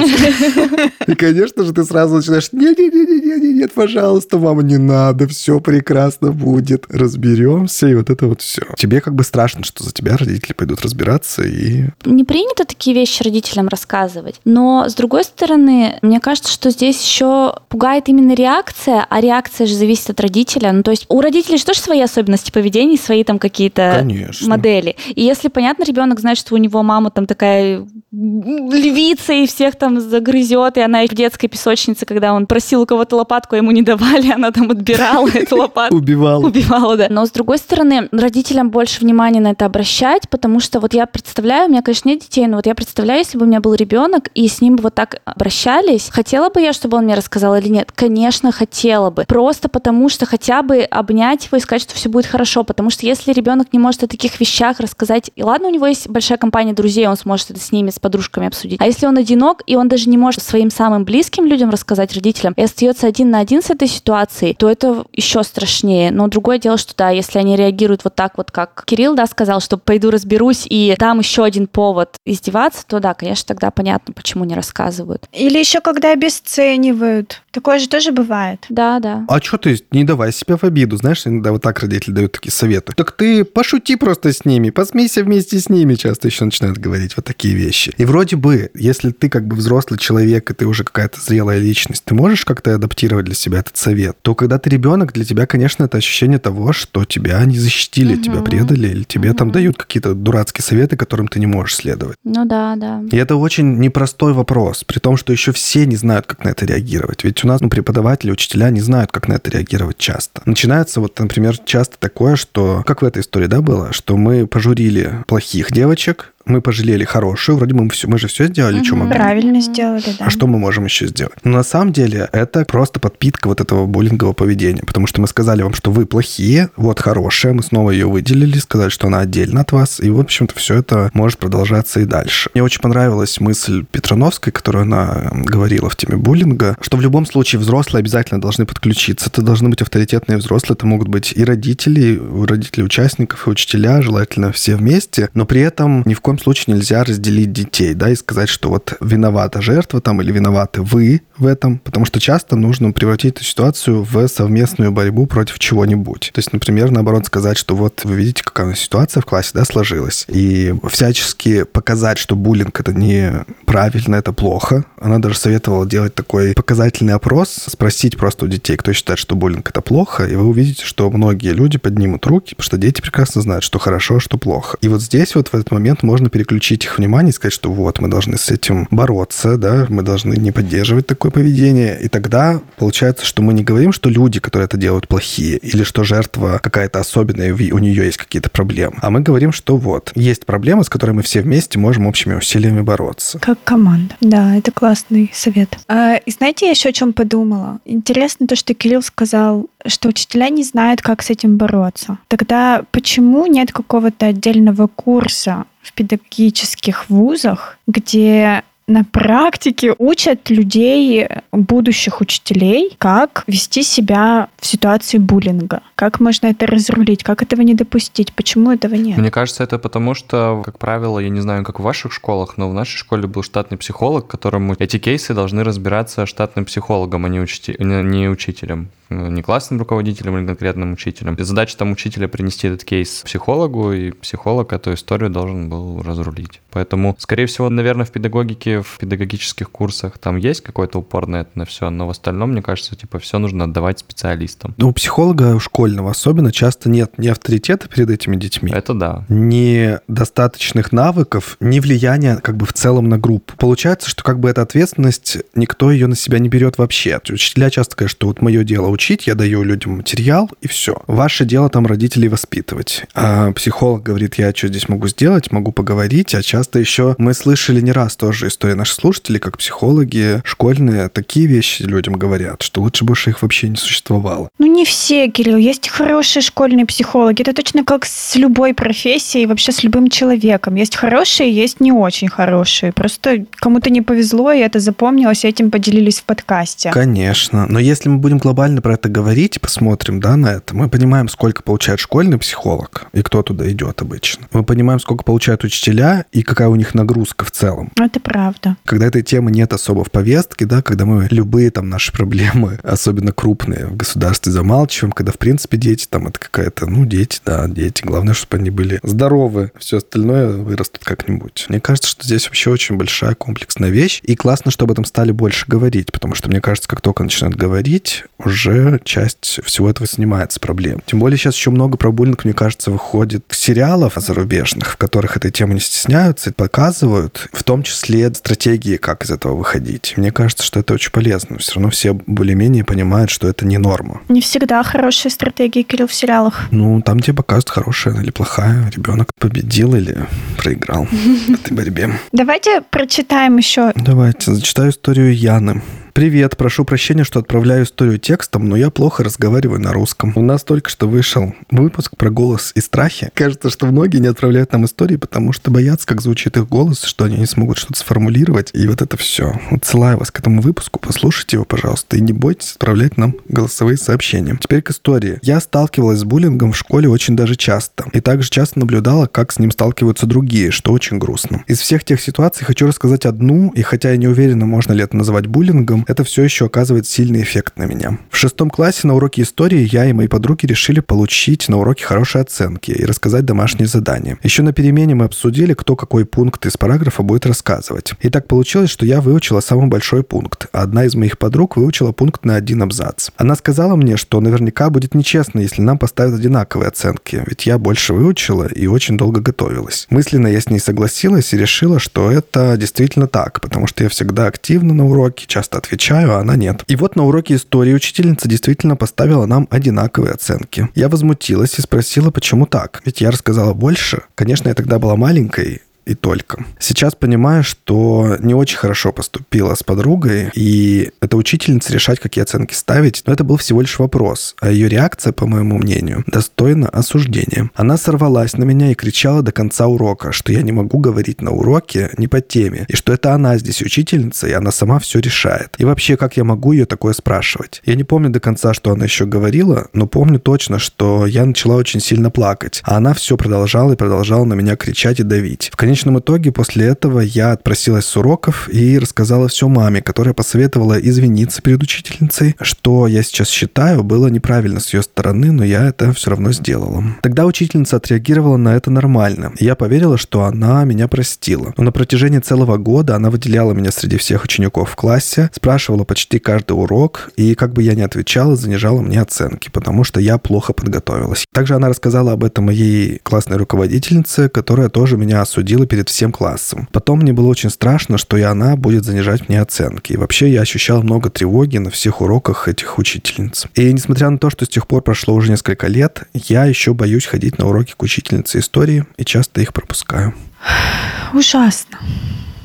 И, конечно же, ты сразу начинаешь, нет-нет-нет, пожалуйста, мама, не надо, все прекрасно будет, разберемся, и вот это вот все. Тебе как бы страшно, что за тебя родители пойдут разбираться и... Не принято такие вещи родителям рассказывать, но, с другой стороны, мне кажется, что здесь еще пугает именно реакция, а реакция же зависит от родителя. Ну, то есть у родителей же тоже свои особенности поведения, свои там какие-то модели. И если понятно, ребенок знает, что у него мама там такая львица и всех там загрызет, и она в детской песочнице, когда он просил у кого-то лопатку, а ему не давали, она там отбирала эту лопатку. Убивала. Убивала, да. Но с другой стороны, родителям больше внимания на это обращать, потому что вот я представляю, у меня, конечно, нет детей, но вот я представляю, если бы у меня был ребенок, и с ним бы вот так обращались, хотела бы я, чтобы он мне рассказал или нет? Конечно, хотела бы. Просто потому что хотя бы обнять его и сказать, что все будет хорошо, потому что если ребенок не может о таких вещах рассказать и ладно, у него есть большая компания друзей, он сможет это с ними, с подружками обсудить. А если он одинок, и он даже не может своим самым близким людям рассказать, родителям, и остается один на один с этой ситуацией, то это еще страшнее. Но другое дело, что да, если они реагируют вот так вот, как Кирилл, да, сказал, что пойду разберусь и дам еще один повод издеваться, то да, конечно, тогда понятно, почему не рассказывают. Или еще когда обесценивают. Такое же тоже бывает. Да, да. А что ты не давай себя в обиду? Знаешь, иногда вот так родители дают такие советы. Так ты пошути просто с ними, посмейся вместе с ними, часто еще начинают говорить вот такие вещи. И вроде бы, если ты как бы взрослый человек, и ты уже какая-то зрелая личность, ты можешь как-то адаптировать для себя этот совет, то когда ты ребенок, для тебя, конечно, это ощущение того, что тебя не защитили, угу. тебя предали, или тебе угу. там дают какие-то дурацкие советы, которым ты не можешь следовать. Ну да, да. И это очень непростой вопрос, при том, что еще все не знают, как на это реагировать. Ведь у нас ну, преподаватели, учителя не знают, как на это реагировать часто. Начинается вот, например, часто такое, что, как в этой истории, да, было, что мы пожурили плохих девочек, мы пожалели хорошую, вроде бы мы, все, мы же все сделали, угу. что могли. Правильно сделали, да. А что мы можем еще сделать? Но на самом деле это просто подпитка вот этого буллингового поведения, потому что мы сказали вам, что вы плохие, вот хорошая, мы снова ее выделили, сказали, что она отдельно от вас, и, в общем-то, все это может продолжаться и дальше. Мне очень понравилась мысль Петрановской, которую она говорила в теме буллинга, что в любом случае взрослые обязательно должны подключиться. Это должны быть авторитетные взрослые, это могут быть и родители, и родители участников, и учителя, желательно все вместе, но при этом ни в коем коем случае нельзя разделить детей, да, и сказать, что вот виновата жертва там или виноваты вы в этом, потому что часто нужно превратить эту ситуацию в совместную борьбу против чего-нибудь. То есть, например, наоборот, сказать, что вот вы видите, какая ситуация в классе, да, сложилась. И всячески показать, что буллинг это не правильно, это плохо. Она даже советовала делать такой показательный опрос, спросить просто у детей, кто считает, что буллинг это плохо, и вы увидите, что многие люди поднимут руки, потому что дети прекрасно знают, что хорошо, а что плохо. И вот здесь вот в этот момент можно переключить их внимание и сказать, что вот, мы должны с этим бороться, да, мы должны не поддерживать такое поведение. И тогда получается, что мы не говорим, что люди, которые это делают, плохие, или что жертва какая-то особенная, у нее есть какие-то проблемы. А мы говорим, что вот, есть проблемы, с которыми мы все вместе можем общими усилиями бороться. Как команда. Да, это классный совет. А, и знаете, я еще о чем подумала? Интересно то, что Кирилл сказал, что учителя не знают, как с этим бороться. Тогда почему нет какого-то отдельного курса в педагогических вузах, где на практике учат людей, будущих учителей, как вести себя в ситуации буллинга, как можно это разрулить, как этого не допустить, почему этого нет. Мне кажется, это потому что, как правило, я не знаю, как в ваших школах, но в нашей школе был штатный психолог, которому эти кейсы должны разбираться штатным психологом, а не, учти... не учителем. Ну, не классным руководителем или конкретным учителем. Задача там учителя принести этот кейс психологу, и психолог эту историю должен был разрулить. Поэтому, скорее всего, наверное, в педагогике, в педагогических курсах там есть какой-то упор на это, на все, но в остальном, мне кажется, типа, все нужно отдавать специалистам. Ну, у психолога у школьного особенно часто нет ни авторитета перед этими детьми. Это да. Ни достаточных навыков, ни влияния как бы в целом на группу. Получается, что как бы эта ответственность, никто ее на себя не берет вообще. Учителя часто говорят, что вот мое дело учить, я даю людям материал, и все. Ваше дело там родителей воспитывать. А психолог говорит, я что здесь могу сделать, могу поговорить, а часто еще мы слышали не раз тоже истории наших слушателей, как психологи школьные такие вещи людям говорят, что лучше больше их вообще не существовало. Ну не все, Кирилл, есть хорошие школьные психологи. Это точно как с любой профессией, вообще с любым человеком. Есть хорошие, есть не очень хорошие. Просто кому-то не повезло, и это запомнилось, и этим поделились в подкасте. Конечно. Но если мы будем глобально про это говорить, посмотрим, да, на это, мы понимаем, сколько получает школьный психолог и кто туда идет обычно. Мы понимаем, сколько получают учителя и какая у них нагрузка в целом. Это правда. Когда этой темы нет особо в повестке, да, когда мы любые там наши проблемы, особенно крупные, в государстве замалчиваем, когда, в принципе, дети там это какая-то, ну, дети, да, дети. Главное, чтобы они были здоровы. Все остальное вырастут как-нибудь. Мне кажется, что здесь вообще очень большая комплексная вещь. И классно, что об этом стали больше говорить, потому что, мне кажется, как только начинают говорить, уже часть всего этого снимается проблем. Тем более сейчас еще много про буллинг, мне кажется, выходит сериалов зарубежных, в которых этой темы не стесняются и показывают, в том числе стратегии, как из этого выходить. Мне кажется, что это очень полезно. Все равно все более-менее понимают, что это не норма. Не всегда хорошие стратегии, Кирилл, в сериалах. Ну, там тебе показывают, хорошая или плохая. Ребенок победил или проиграл в этой борьбе. Давайте прочитаем еще. Давайте, зачитаю историю Яны. Привет, прошу прощения, что отправляю историю текстом, но я плохо разговариваю на русском. У нас только что вышел выпуск про голос и страхи. Кажется, что многие не отправляют нам истории, потому что боятся, как звучит их голос, что они не смогут что-то сформулировать. И вот это все. Отсылаю вас к этому выпуску, послушайте его, пожалуйста, и не бойтесь отправлять нам голосовые сообщения. Теперь к истории. Я сталкивалась с буллингом в школе очень даже часто. И также часто наблюдала, как с ним сталкиваются другие, что очень грустно. Из всех тех ситуаций хочу рассказать одну, и хотя я не уверена, можно ли это назвать буллингом, это все еще оказывает сильный эффект на меня. В шестом классе на уроке истории я и мои подруги решили получить на уроке хорошие оценки и рассказать домашние задания. Еще на перемене мы обсудили, кто какой пункт из параграфа будет рассказывать. И так получилось, что я выучила самый большой пункт, а одна из моих подруг выучила пункт на один абзац. Она сказала мне, что наверняка будет нечестно, если нам поставят одинаковые оценки, ведь я больше выучила и очень долго готовилась. Мысленно я с ней согласилась и решила, что это действительно так, потому что я всегда активна на уроке, часто отвечаю, а она нет. И вот на уроке истории учительница действительно поставила нам одинаковые оценки. Я возмутилась и спросила, почему так? Ведь я рассказала больше. Конечно, я тогда была маленькой, и только. Сейчас понимаю, что не очень хорошо поступила с подругой, и эта учительница решать, какие оценки ставить, но это был всего лишь вопрос, а ее реакция, по моему мнению, достойна осуждения. Она сорвалась на меня и кричала до конца урока, что я не могу говорить на уроке не по теме, и что это она здесь учительница, и она сама все решает. И вообще, как я могу ее такое спрашивать? Я не помню до конца, что она еще говорила, но помню точно, что я начала очень сильно плакать, а она все продолжала и продолжала на меня кричать и давить. В конечном конечном итоге после этого я отпросилась с уроков и рассказала все маме, которая посоветовала извиниться перед учительницей, что я сейчас считаю было неправильно с ее стороны, но я это все равно сделала. Тогда учительница отреагировала на это нормально. И я поверила, что она меня простила. Но на протяжении целого года она выделяла меня среди всех учеников в классе, спрашивала почти каждый урок, и как бы я ни отвечала, занижала мне оценки, потому что я плохо подготовилась. Также она рассказала об этом моей классной руководительнице, которая тоже меня осудила перед всем классом. Потом мне было очень страшно, что и она будет занижать мне оценки. И вообще я ощущал много тревоги на всех уроках этих учительниц. И несмотря на то, что с тех пор прошло уже несколько лет, я еще боюсь ходить на уроки к учительнице истории и часто их пропускаю. Ужасно.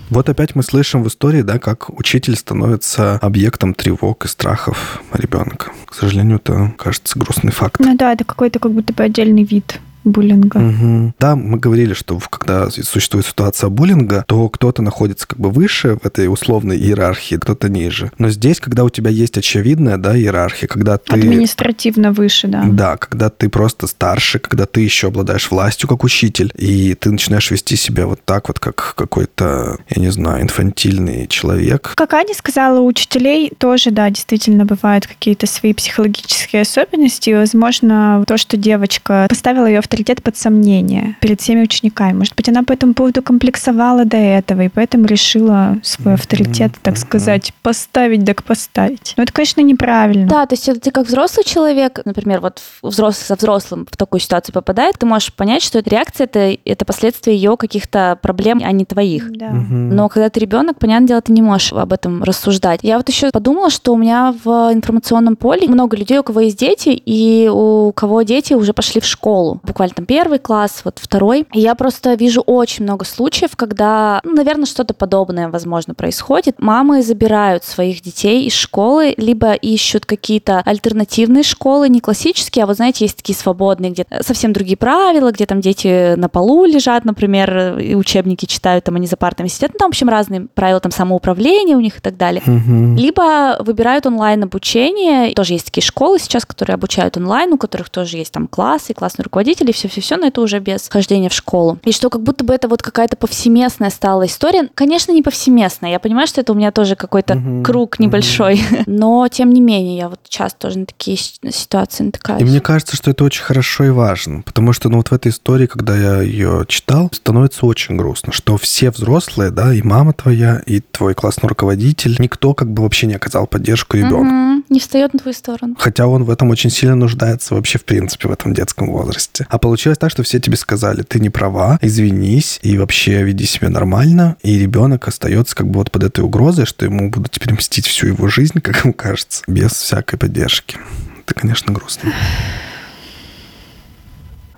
Вот опять мы слышим в истории, да, как учитель становится объектом тревог и страхов ребенка. К сожалению, это, кажется, грустный факт. Ну да, это какой-то как будто бы отдельный вид буллинга. Угу. Да, мы говорили, что когда существует ситуация буллинга, то кто-то находится как бы выше в этой условной иерархии, кто-то ниже. Но здесь, когда у тебя есть очевидная да, иерархия, когда ты... Административно выше, да. Да, когда ты просто старше, когда ты еще обладаешь властью как учитель, и ты начинаешь вести себя вот так вот, как какой-то, я не знаю, инфантильный человек. Как Аня сказала, у учителей тоже, да, действительно бывают какие-то свои психологические особенности. И, возможно, то, что девочка поставила ее в авторитет под сомнение перед всеми учениками. Может быть, она по этому поводу комплексовала до этого, и поэтому решила свой авторитет, так сказать, поставить так поставить. Но это, конечно, неправильно. Да, то есть ты как взрослый человек, например, вот взрослый со взрослым в такую ситуацию попадает, ты можешь понять, что эта реакция это, это последствия ее каких-то проблем, а не твоих. Да. Но когда ты ребенок, понятное дело, ты не можешь об этом рассуждать. Я вот еще подумала, что у меня в информационном поле много людей, у кого есть дети, и у кого дети уже пошли в школу. Буквально буквально там первый класс, вот второй. И я просто вижу очень много случаев, когда, ну, наверное, что-то подобное, возможно, происходит. Мамы забирают своих детей из школы, либо ищут какие-то альтернативные школы, не классические, а вот, знаете, есть такие свободные, где совсем другие правила, где там дети на полу лежат, например, и учебники читают, там они за партами сидят. Ну, там, в общем, разные правила там самоуправления у них и так далее. Угу. Либо выбирают онлайн-обучение. Тоже есть такие школы сейчас, которые обучают онлайн, у которых тоже есть там классы, классные руководители, и все-все-все, но это уже без хождения в школу. И что как будто бы это вот какая-то повсеместная стала история. Конечно, не повсеместная. Я понимаю, что это у меня тоже какой-то угу, круг небольшой. Угу. Но, тем не менее, я вот часто тоже на такие ситуации натыкаюсь. И мне кажется, что это очень хорошо и важно. Потому что, ну, вот в этой истории, когда я ее читал, становится очень грустно, что все взрослые, да, и мама твоя, и твой классный руководитель, никто как бы вообще не оказал поддержку ребенку. Угу. Не встает на твою сторону. Хотя он в этом очень сильно нуждается вообще, в принципе, в этом детском возрасте. А получилось так, что все тебе сказали, ты не права, извинись и вообще веди себя нормально, и ребенок остается как бы вот под этой угрозой, что ему будут теперь мстить всю его жизнь, как ему кажется, без всякой поддержки. Это, конечно, грустно.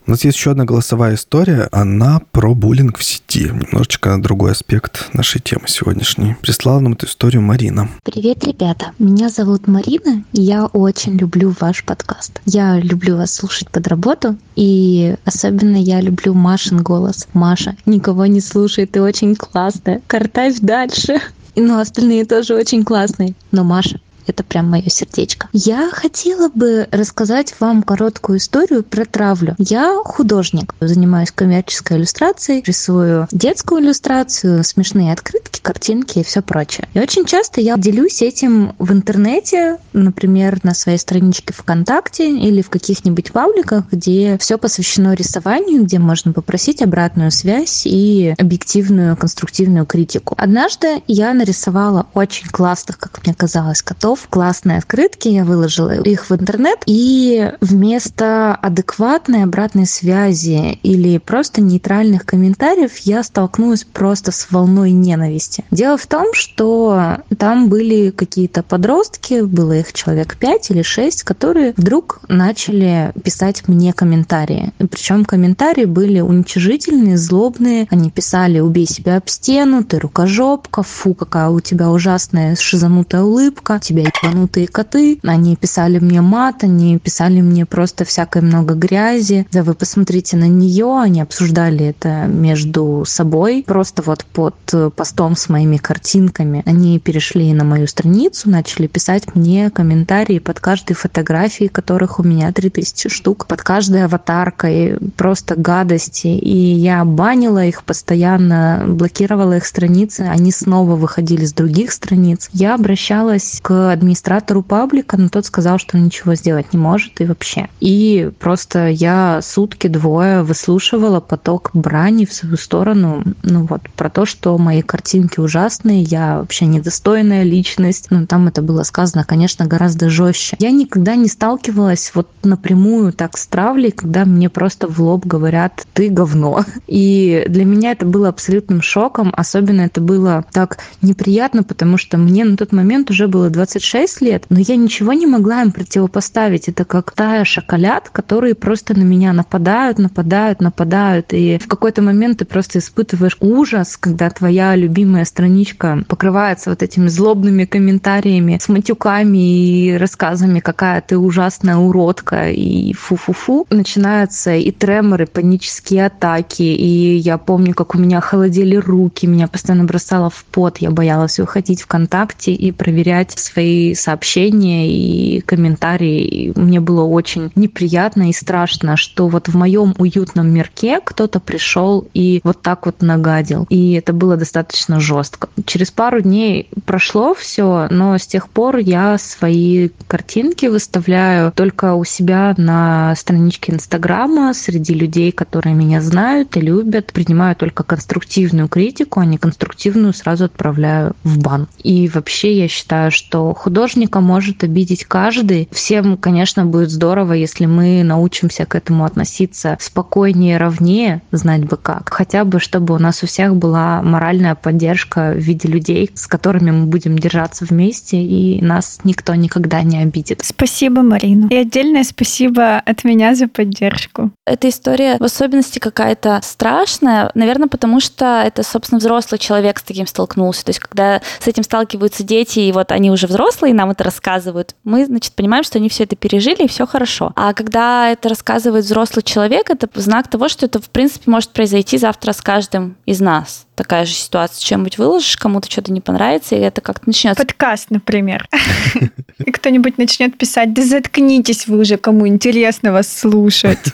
У нас есть еще одна голосовая история. Она про буллинг в сети. Немножечко другой аспект нашей темы сегодняшней. Прислала нам эту историю Марина. Привет, ребята. Меня зовут Марина, и я очень люблю ваш подкаст. Я люблю вас слушать под работу, и особенно я люблю Машин голос. Маша, никого не слушай, ты очень классная. Картавь дальше. Ну, остальные тоже очень классные. Но Маша, это прям мое сердечко. Я хотела бы рассказать вам короткую историю про травлю. Я художник, занимаюсь коммерческой иллюстрацией, рисую детскую иллюстрацию, смешные открытки, картинки и все прочее. И очень часто я делюсь этим в интернете, например, на своей страничке ВКонтакте или в каких-нибудь пабликах, где все посвящено рисованию, где можно попросить обратную связь и объективную конструктивную критику. Однажды я нарисовала очень классных, как мне казалось, котов часов классные открытки, я выложила их в интернет, и вместо адекватной обратной связи или просто нейтральных комментариев я столкнулась просто с волной ненависти. Дело в том, что там были какие-то подростки, было их человек пять или шесть, которые вдруг начали писать мне комментарии. Причем комментарии были уничижительные, злобные. Они писали «убей себя об стену», «ты рукожопка», «фу, какая у тебя ужасная шизанутая улыбка», «тебе себя ебанутые коты. Они писали мне мат, они писали мне просто всякое много грязи. Да вы посмотрите на нее, они обсуждали это между собой. Просто вот под постом с моими картинками они перешли на мою страницу, начали писать мне комментарии под каждой фотографией, которых у меня 3000 штук, под каждой аватаркой, просто гадости. И я банила их постоянно, блокировала их страницы, они снова выходили с других страниц. Я обращалась к администратору паблика, но тот сказал, что ничего сделать не может и вообще. И просто я сутки двое выслушивала поток брани в свою сторону, ну вот, про то, что мои картинки ужасные, я вообще недостойная личность. Ну, там это было сказано, конечно, гораздо жестче. Я никогда не сталкивалась вот напрямую так с травлей, когда мне просто в лоб говорят «ты говно». И для меня это было абсолютным шоком, особенно это было так неприятно, потому что мне на тот момент уже было 26 лет, но я ничего не могла им противопоставить. Это как тая шоколад, которые просто на меня нападают, нападают, нападают. И в какой-то момент ты просто испытываешь ужас, когда твоя любимая страничка покрывается вот этими злобными комментариями с матюками и рассказами, какая ты ужасная уродка и фу-фу-фу. Начинаются и треморы, панические атаки. И я помню, как у меня холодели руки, меня постоянно бросало в пот. Я боялась уходить ВКонтакте и проверять свои сообщения и комментарии. И мне было очень неприятно и страшно, что вот в моем уютном мирке кто-то пришел и вот так вот нагадил. И это было достаточно жестко. Через пару дней прошло все, но с тех пор я свои картинки выставляю только у себя на страничке Инстаграма среди людей, которые меня знают и любят. Принимаю только конструктивную критику, а не конструктивную сразу отправляю в бан. И вообще я считаю, что художника может обидеть каждый. Всем, конечно, будет здорово, если мы научимся к этому относиться спокойнее, ровнее, знать бы как. Хотя бы, чтобы у нас у всех была моральная поддержка в виде людей, с которыми мы будем держаться вместе, и нас никто никогда не обидит. Спасибо, Марина. И отдельное спасибо от меня за поддержку. Эта история в особенности какая-то страшная, наверное, потому что это, собственно, взрослый человек с таким столкнулся. То есть, когда с этим сталкиваются дети, и вот они уже взрослые, и нам это рассказывают, мы, значит, понимаем, что они все это пережили, и все хорошо. А когда это рассказывает взрослый человек, это знак того, что это, в принципе, может произойти завтра с каждым из нас такая же ситуация, чем-нибудь выложишь, кому-то что-то не понравится, и это как-то начнется. Подкаст, например. И кто-нибудь начнет писать, да заткнитесь вы уже, кому интересно вас слушать.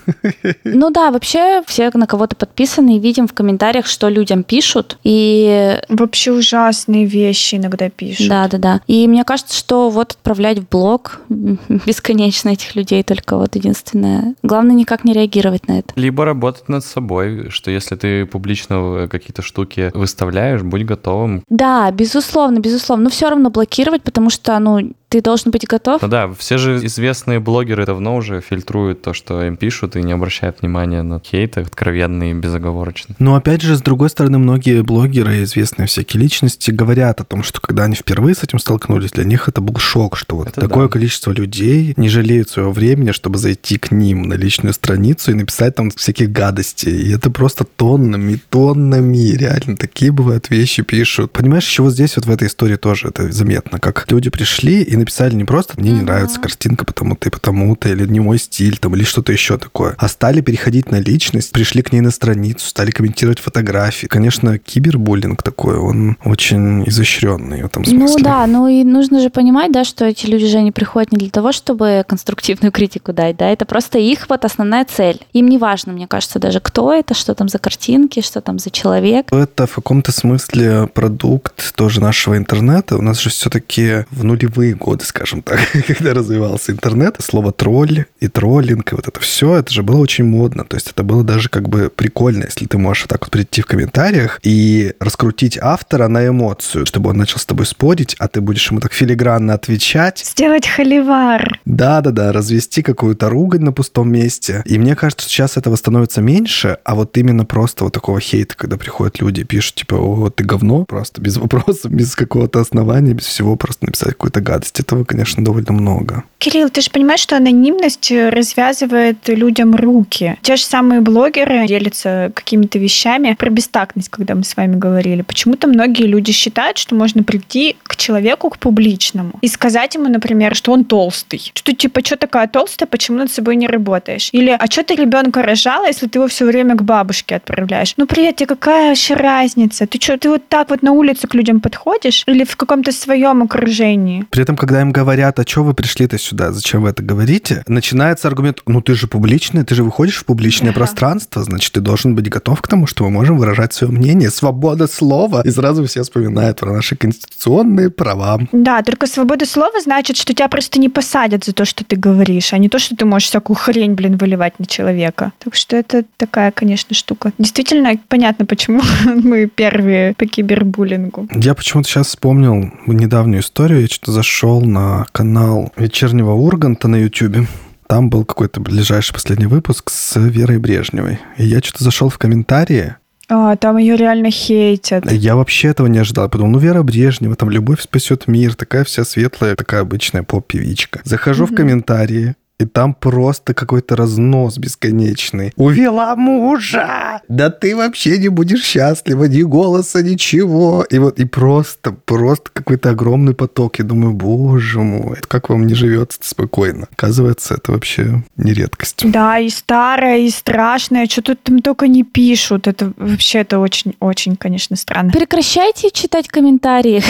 Ну да, вообще все на кого-то подписаны и видим в комментариях, что людям пишут. И вообще ужасные вещи иногда пишут. Да, да, да. И мне кажется, что вот отправлять в блог бесконечно этих людей только вот единственное. Главное никак не реагировать на это. Либо работать над собой, что если ты публично какие-то штуки штуки выставляешь, будь готовым. Да, безусловно, безусловно. Но все равно блокировать, потому что, ну, ты должен быть готов. Ну да, все же известные блогеры давно уже фильтруют то, что им пишут, и не обращают внимания на хейт откровенный и безоговорочный. Но опять же, с другой стороны, многие блогеры, известные всякие личности, говорят о том, что когда они впервые с этим столкнулись, для них это был шок, что вот это такое да. количество людей не жалеют своего времени, чтобы зайти к ним на личную страницу и написать там всякие гадости. И это просто тоннами, тоннами, реально такие бывают вещи пишут. Понимаешь, еще вот здесь вот в этой истории тоже это заметно, как люди пришли и написали не просто «мне не нравится картинка потому-то и потому-то», или «не мой стиль», там, или что-то еще такое, а стали переходить на личность, пришли к ней на страницу, стали комментировать фотографии. Конечно, кибербуллинг такой, он очень изощренный в этом смысле. Ну да, ну и нужно же понимать, да, что эти люди же не приходят не для того, чтобы конструктивную критику дать, да, это просто их вот основная цель. Им не важно, мне кажется, даже кто это, что там за картинки, что там за человек. Это в каком-то смысле продукт тоже нашего интернета. У нас же все-таки в нулевые годы годы, скажем так, когда развивался интернет, слово тролль и троллинг, и вот это все, это же было очень модно. То есть это было даже как бы прикольно, если ты можешь вот так вот прийти в комментариях и раскрутить автора на эмоцию, чтобы он начал с тобой спорить, а ты будешь ему так филигранно отвечать. Сделать холивар. Да-да-да, развести какую-то ругань на пустом месте. И мне кажется, сейчас этого становится меньше, а вот именно просто вот такого хейта, когда приходят люди и пишут, типа, о, ты говно, просто без вопросов, без какого-то основания, без всего, просто написать какую-то гадость. Этого, конечно, довольно много. Кирилл, ты же понимаешь, что анонимность развязывает людям руки. Те же самые блогеры делятся какими-то вещами про бестактность, когда мы с вами говорили. Почему-то многие люди считают, что можно прийти к человеку, к публичному, и сказать ему, например, что он толстый. Что типа, что такая толстая, почему над собой не работаешь? Или, а что ты ребенка рожала, если ты его все время к бабушке отправляешь? Ну, привет, тебе какая вообще разница? Ты что, ты вот так вот на улице к людям подходишь? Или в каком-то своем окружении? При этом, когда им говорят, а что вы пришли-то сюда, зачем вы это говорите, начинается аргумент, ну ты же публичный, ты же выходишь в публичное пространство, значит, ты должен быть готов к тому, что мы можем выражать свое мнение, свобода слова. И сразу все вспоминают про наши конституционные права. Да, только свобода слова значит, что тебя просто не посадят за то, что ты говоришь, а не то, что ты можешь всякую хрень, блин, выливать на человека. Так что это такая, конечно, штука. Действительно, понятно, почему мы первые по кибербуллингу. Я почему-то сейчас вспомнил недавнюю историю. Я что-то зашел на канал вечернего Урганта на YouTube. Там был какой-то ближайший последний выпуск с Верой Брежневой. И я что-то зашел в комментарии, а, там ее реально хейтят. Я вообще этого не ожидал. Подумал, ну, Вера Брежнева, там «Любовь спасет мир», такая вся светлая, такая обычная поп-певичка. Захожу mm-hmm. в комментарии, и там просто какой-то разнос бесконечный. Увела мужа! Да ты вообще не будешь счастлива, ни голоса, ничего. И вот, и просто, просто какой-то огромный поток. Я думаю, боже мой, как вам не живется спокойно? Оказывается, это вообще не редкость. Да, и старое, и страшное, что тут там только не пишут. Это вообще, это очень-очень, конечно, странно. Прекращайте читать комментарии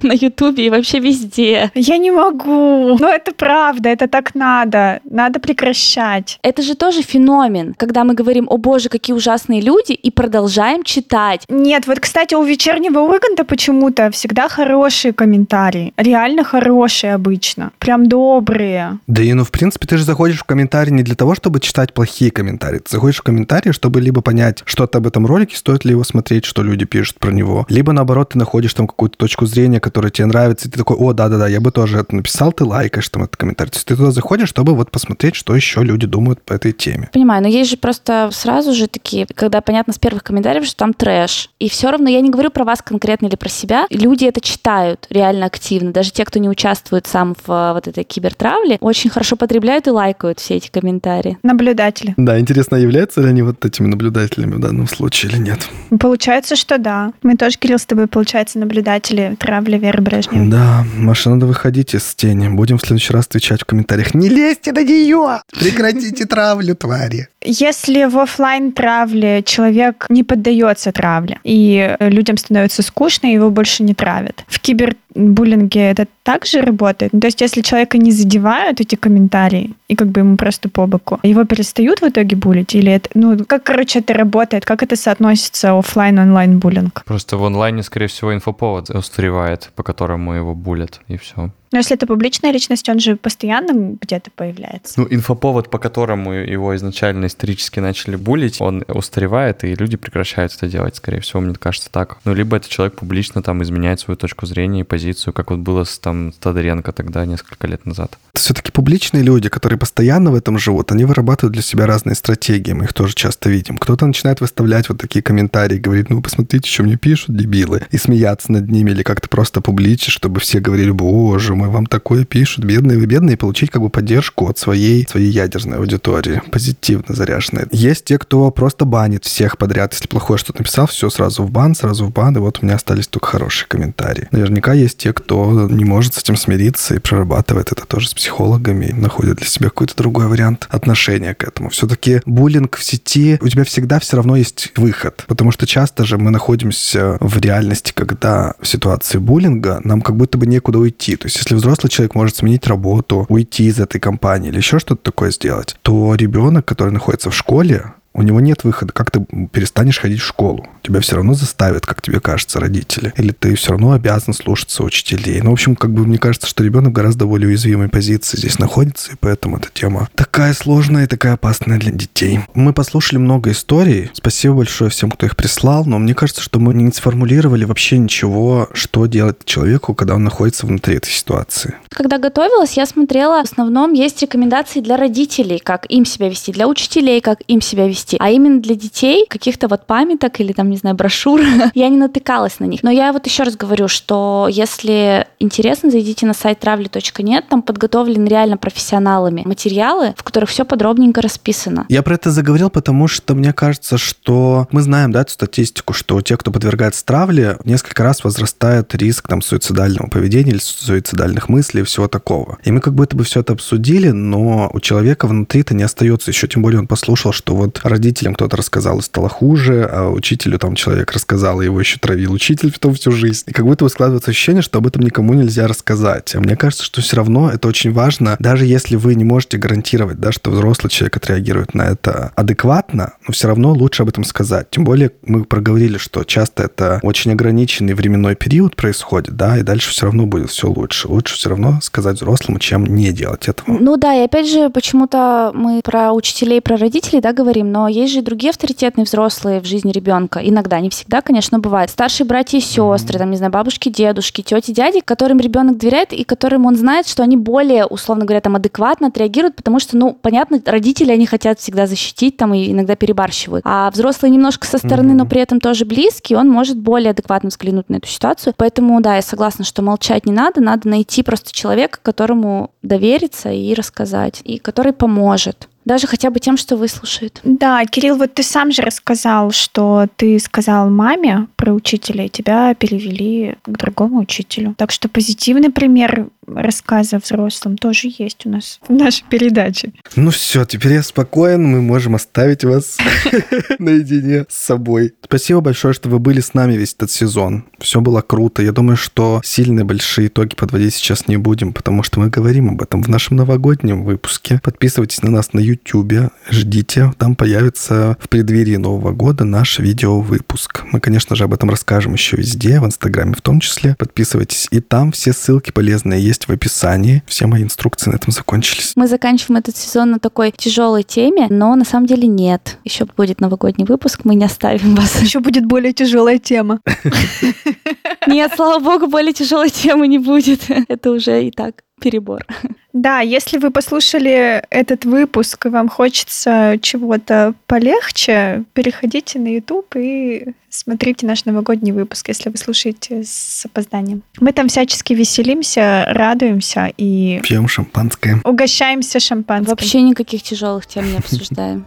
на Ютубе и вообще везде. Я не могу. Но это правда, это так надо, надо прекращать. Это же тоже феномен, когда мы говорим, о боже, какие ужасные люди, и продолжаем читать. Нет, вот, кстати, у вечернего Урганта почему-то всегда хорошие комментарии. Реально хорошие обычно. Прям добрые. Да и ну, в принципе, ты же заходишь в комментарии не для того, чтобы читать плохие комментарии. Ты заходишь в комментарии, чтобы либо понять что-то об этом ролике, стоит ли его смотреть, что люди пишут про него. Либо, наоборот, ты находишь там какую-то точку зрения, которая тебе нравится, и ты такой, о, да-да-да, я бы тоже это написал, ты лайкаешь там этот комментарий. То есть ты туда заходишь заходишь, чтобы вот посмотреть, что еще люди думают по этой теме. Понимаю, но есть же просто сразу же такие, когда понятно с первых комментариев, что там трэш. И все равно я не говорю про вас конкретно или про себя. Люди это читают реально активно. Даже те, кто не участвует сам в э, вот этой кибертравле, очень хорошо потребляют и лайкают все эти комментарии. Наблюдатели. Да, интересно, являются ли они вот этими наблюдателями в данном случае или нет? Получается, что да. Мы тоже, Кирилл, с тобой, получается, наблюдатели травли Веры Брежневой. Да, Маша, надо выходить из тени. Будем в следующий раз отвечать в комментариях. Не лезьте на нее! Прекратите травлю, твари! Если в офлайн травле человек не поддается травле, и людям становится скучно, его больше не травят. В кибербуллинге это также работает? Ну, то есть, если человека не задевают эти комментарии, и как бы ему просто по боку, его перестают в итоге булить? Или это, ну, как, короче, это работает? Как это соотносится офлайн онлайн буллинг? Просто в онлайне, скорее всего, инфоповод устаревает, по которому его булят, и все. Но если это публичная личность, он же постоянно где-то появляется. Ну, инфоповод, по которому его изначально исторически начали булить, он устаревает, и люди прекращают это делать, скорее всего, мне кажется так. Ну, либо этот человек публично там изменяет свою точку зрения и позицию, как вот было с там Тодоренко тогда, несколько лет назад. Все-таки публичные люди, которые постоянно в этом живут, они вырабатывают для себя разные стратегии, мы их тоже часто видим. Кто-то начинает выставлять вот такие комментарии, говорит, ну, посмотрите, что мне пишут, дебилы, и смеяться над ними, или как-то просто публичить, чтобы все говорили, боже мой, вам такое пишут, бедные вы бедные, и получить как бы поддержку от своей, своей ядерной аудитории, позитивно заряженной. Есть те, кто просто банит всех подряд. Если плохое что-то написал, все сразу в бан, сразу в бан, и вот у меня остались только хорошие комментарии. Наверняка есть те, кто не может с этим смириться и прорабатывает это тоже с психологами, находит для себя какой-то другой вариант отношения к этому. Все-таки буллинг в сети, у тебя всегда все равно есть выход, потому что часто же мы находимся в реальности, когда в ситуации буллинга нам как будто бы некуда уйти. То есть если взрослый человек может сменить работу, уйти из этой компании или еще что-то такое сделать, то ребенок, который находится в школе, У него нет выхода. Как ты перестанешь ходить в школу? Тебя все равно заставят, как тебе кажется, родители. Или ты все равно обязан слушаться учителей. Ну, в общем, как бы мне кажется, что ребенок гораздо более уязвимой позиции здесь находится, и поэтому эта тема такая сложная и такая опасная для детей. Мы послушали много историй. Спасибо большое всем, кто их прислал, но мне кажется, что мы не сформулировали вообще ничего, что делать человеку, когда он находится внутри этой ситуации. Когда готовилась, я смотрела, в основном есть рекомендации для родителей, как им себя вести, для учителей, как им себя вести. А именно для детей, каких-то вот памяток или там, не знаю, брошюр, я не натыкалась на них. Но я вот еще раз говорю, что если интересно, зайдите на сайт travli.net, там подготовлены реально профессионалами материалы, в которых все подробненько расписано. Я про это заговорил, потому что мне кажется, что мы знаем, да, эту статистику, что те, кто подвергается травле, несколько раз возрастает риск там суицидального поведения или суицидальных мыслей и всего такого. И мы как будто бы все это обсудили, но у человека внутри-то не остается еще, тем более он послушал, что вот родителям кто-то рассказал и стало хуже, а учителю там человек рассказал, и его еще травил учитель потом всю жизнь. И как будто бы складывается ощущение, что об этом никому нельзя рассказать. А мне кажется, что все равно это очень важно, даже если вы не можете гарантировать, да, что взрослый человек отреагирует на это адекватно, но все равно лучше об этом сказать. Тем более мы проговорили, что часто это очень ограниченный временной период происходит, да, и дальше все равно будет все лучше. Лучше все равно сказать взрослому, чем не делать этого. Ну да, и опять же, почему-то мы про учителей, про родителей, да, говорим, но есть же и другие авторитетные взрослые в жизни ребенка. Иногда, не всегда, конечно, бывает. Старшие братья и сестры, там, не знаю, бабушки, дедушки, тети, дяди, которым ребенок доверяет и которым он знает, что они более, условно говоря, там, адекватно отреагируют, потому что, ну, понятно, родители, они хотят всегда защитить, там, и иногда перебарщивают. А взрослый немножко со стороны, mm-hmm. но при этом тоже близкий, он может более адекватно взглянуть на эту ситуацию. Поэтому, да, я согласна, что молчать не надо, надо найти просто человека, которому довериться и рассказать, и который поможет даже хотя бы тем, что выслушает. Да, Кирилл, вот ты сам же рассказал, что ты сказал маме про учителя, и тебя перевели к другому учителю. Так что позитивный пример рассказа взрослым тоже есть у нас в нашей передаче. Ну все, теперь я спокоен, мы можем оставить вас наедине с собой. Спасибо большое, что вы были с нами весь этот сезон. Все было круто. Я думаю, что сильные большие итоги подводить сейчас не будем, потому что мы говорим об этом в нашем новогоднем выпуске. Подписывайтесь на нас на YouTube, ждите, там появится в преддверии Нового года наш видеовыпуск. Мы, конечно же, об этом расскажем еще везде, в Инстаграме в том числе. Подписывайтесь, и там все ссылки полезные есть в описании. Все мои инструкции на этом закончились. Мы заканчиваем этот сезон на такой тяжелой теме, но на самом деле нет. Еще будет новогодний выпуск, мы не оставим вас. Еще будет более тяжелая тема. Нет, слава богу, более тяжелой темы не будет. Это уже и так перебор. Да, если вы послушали этот выпуск и вам хочется чего-то полегче, переходите на YouTube и смотрите наш новогодний выпуск, если вы слушаете с опозданием. Мы там всячески веселимся, радуемся и... Пьем шампанское. Угощаемся шампанским. Вообще никаких тяжелых тем не обсуждаем.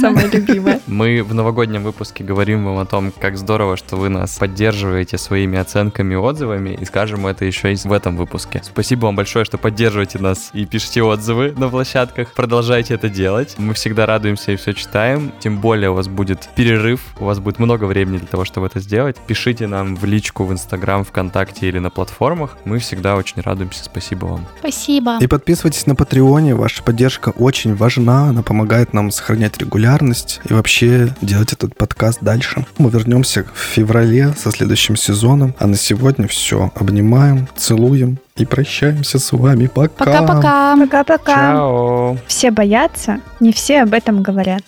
Самое любимое. Мы в новогоднем выпуске говорим вам о том, как здорово, что вы нас поддерживаете своими оценками и отзывами, и скажем это еще и в этом выпуске. Спасибо вам большое, что поддерживаете нас и пишите отзывы на площадках. Продолжайте это делать. Мы всегда радуемся и все читаем. Тем более у вас будет перерыв, у вас будет много времени времени для того, чтобы это сделать. Пишите нам в личку в Инстаграм, ВКонтакте или на платформах. Мы всегда очень радуемся. Спасибо вам. Спасибо. И подписывайтесь на Патреоне. Ваша поддержка очень важна. Она помогает нам сохранять регулярность и вообще делать этот подкаст дальше. Мы вернемся в феврале со следующим сезоном. А на сегодня все. Обнимаем, целуем и прощаемся с вами. Пока. Пока-пока. Пока-пока. Все боятся, не все об этом говорят.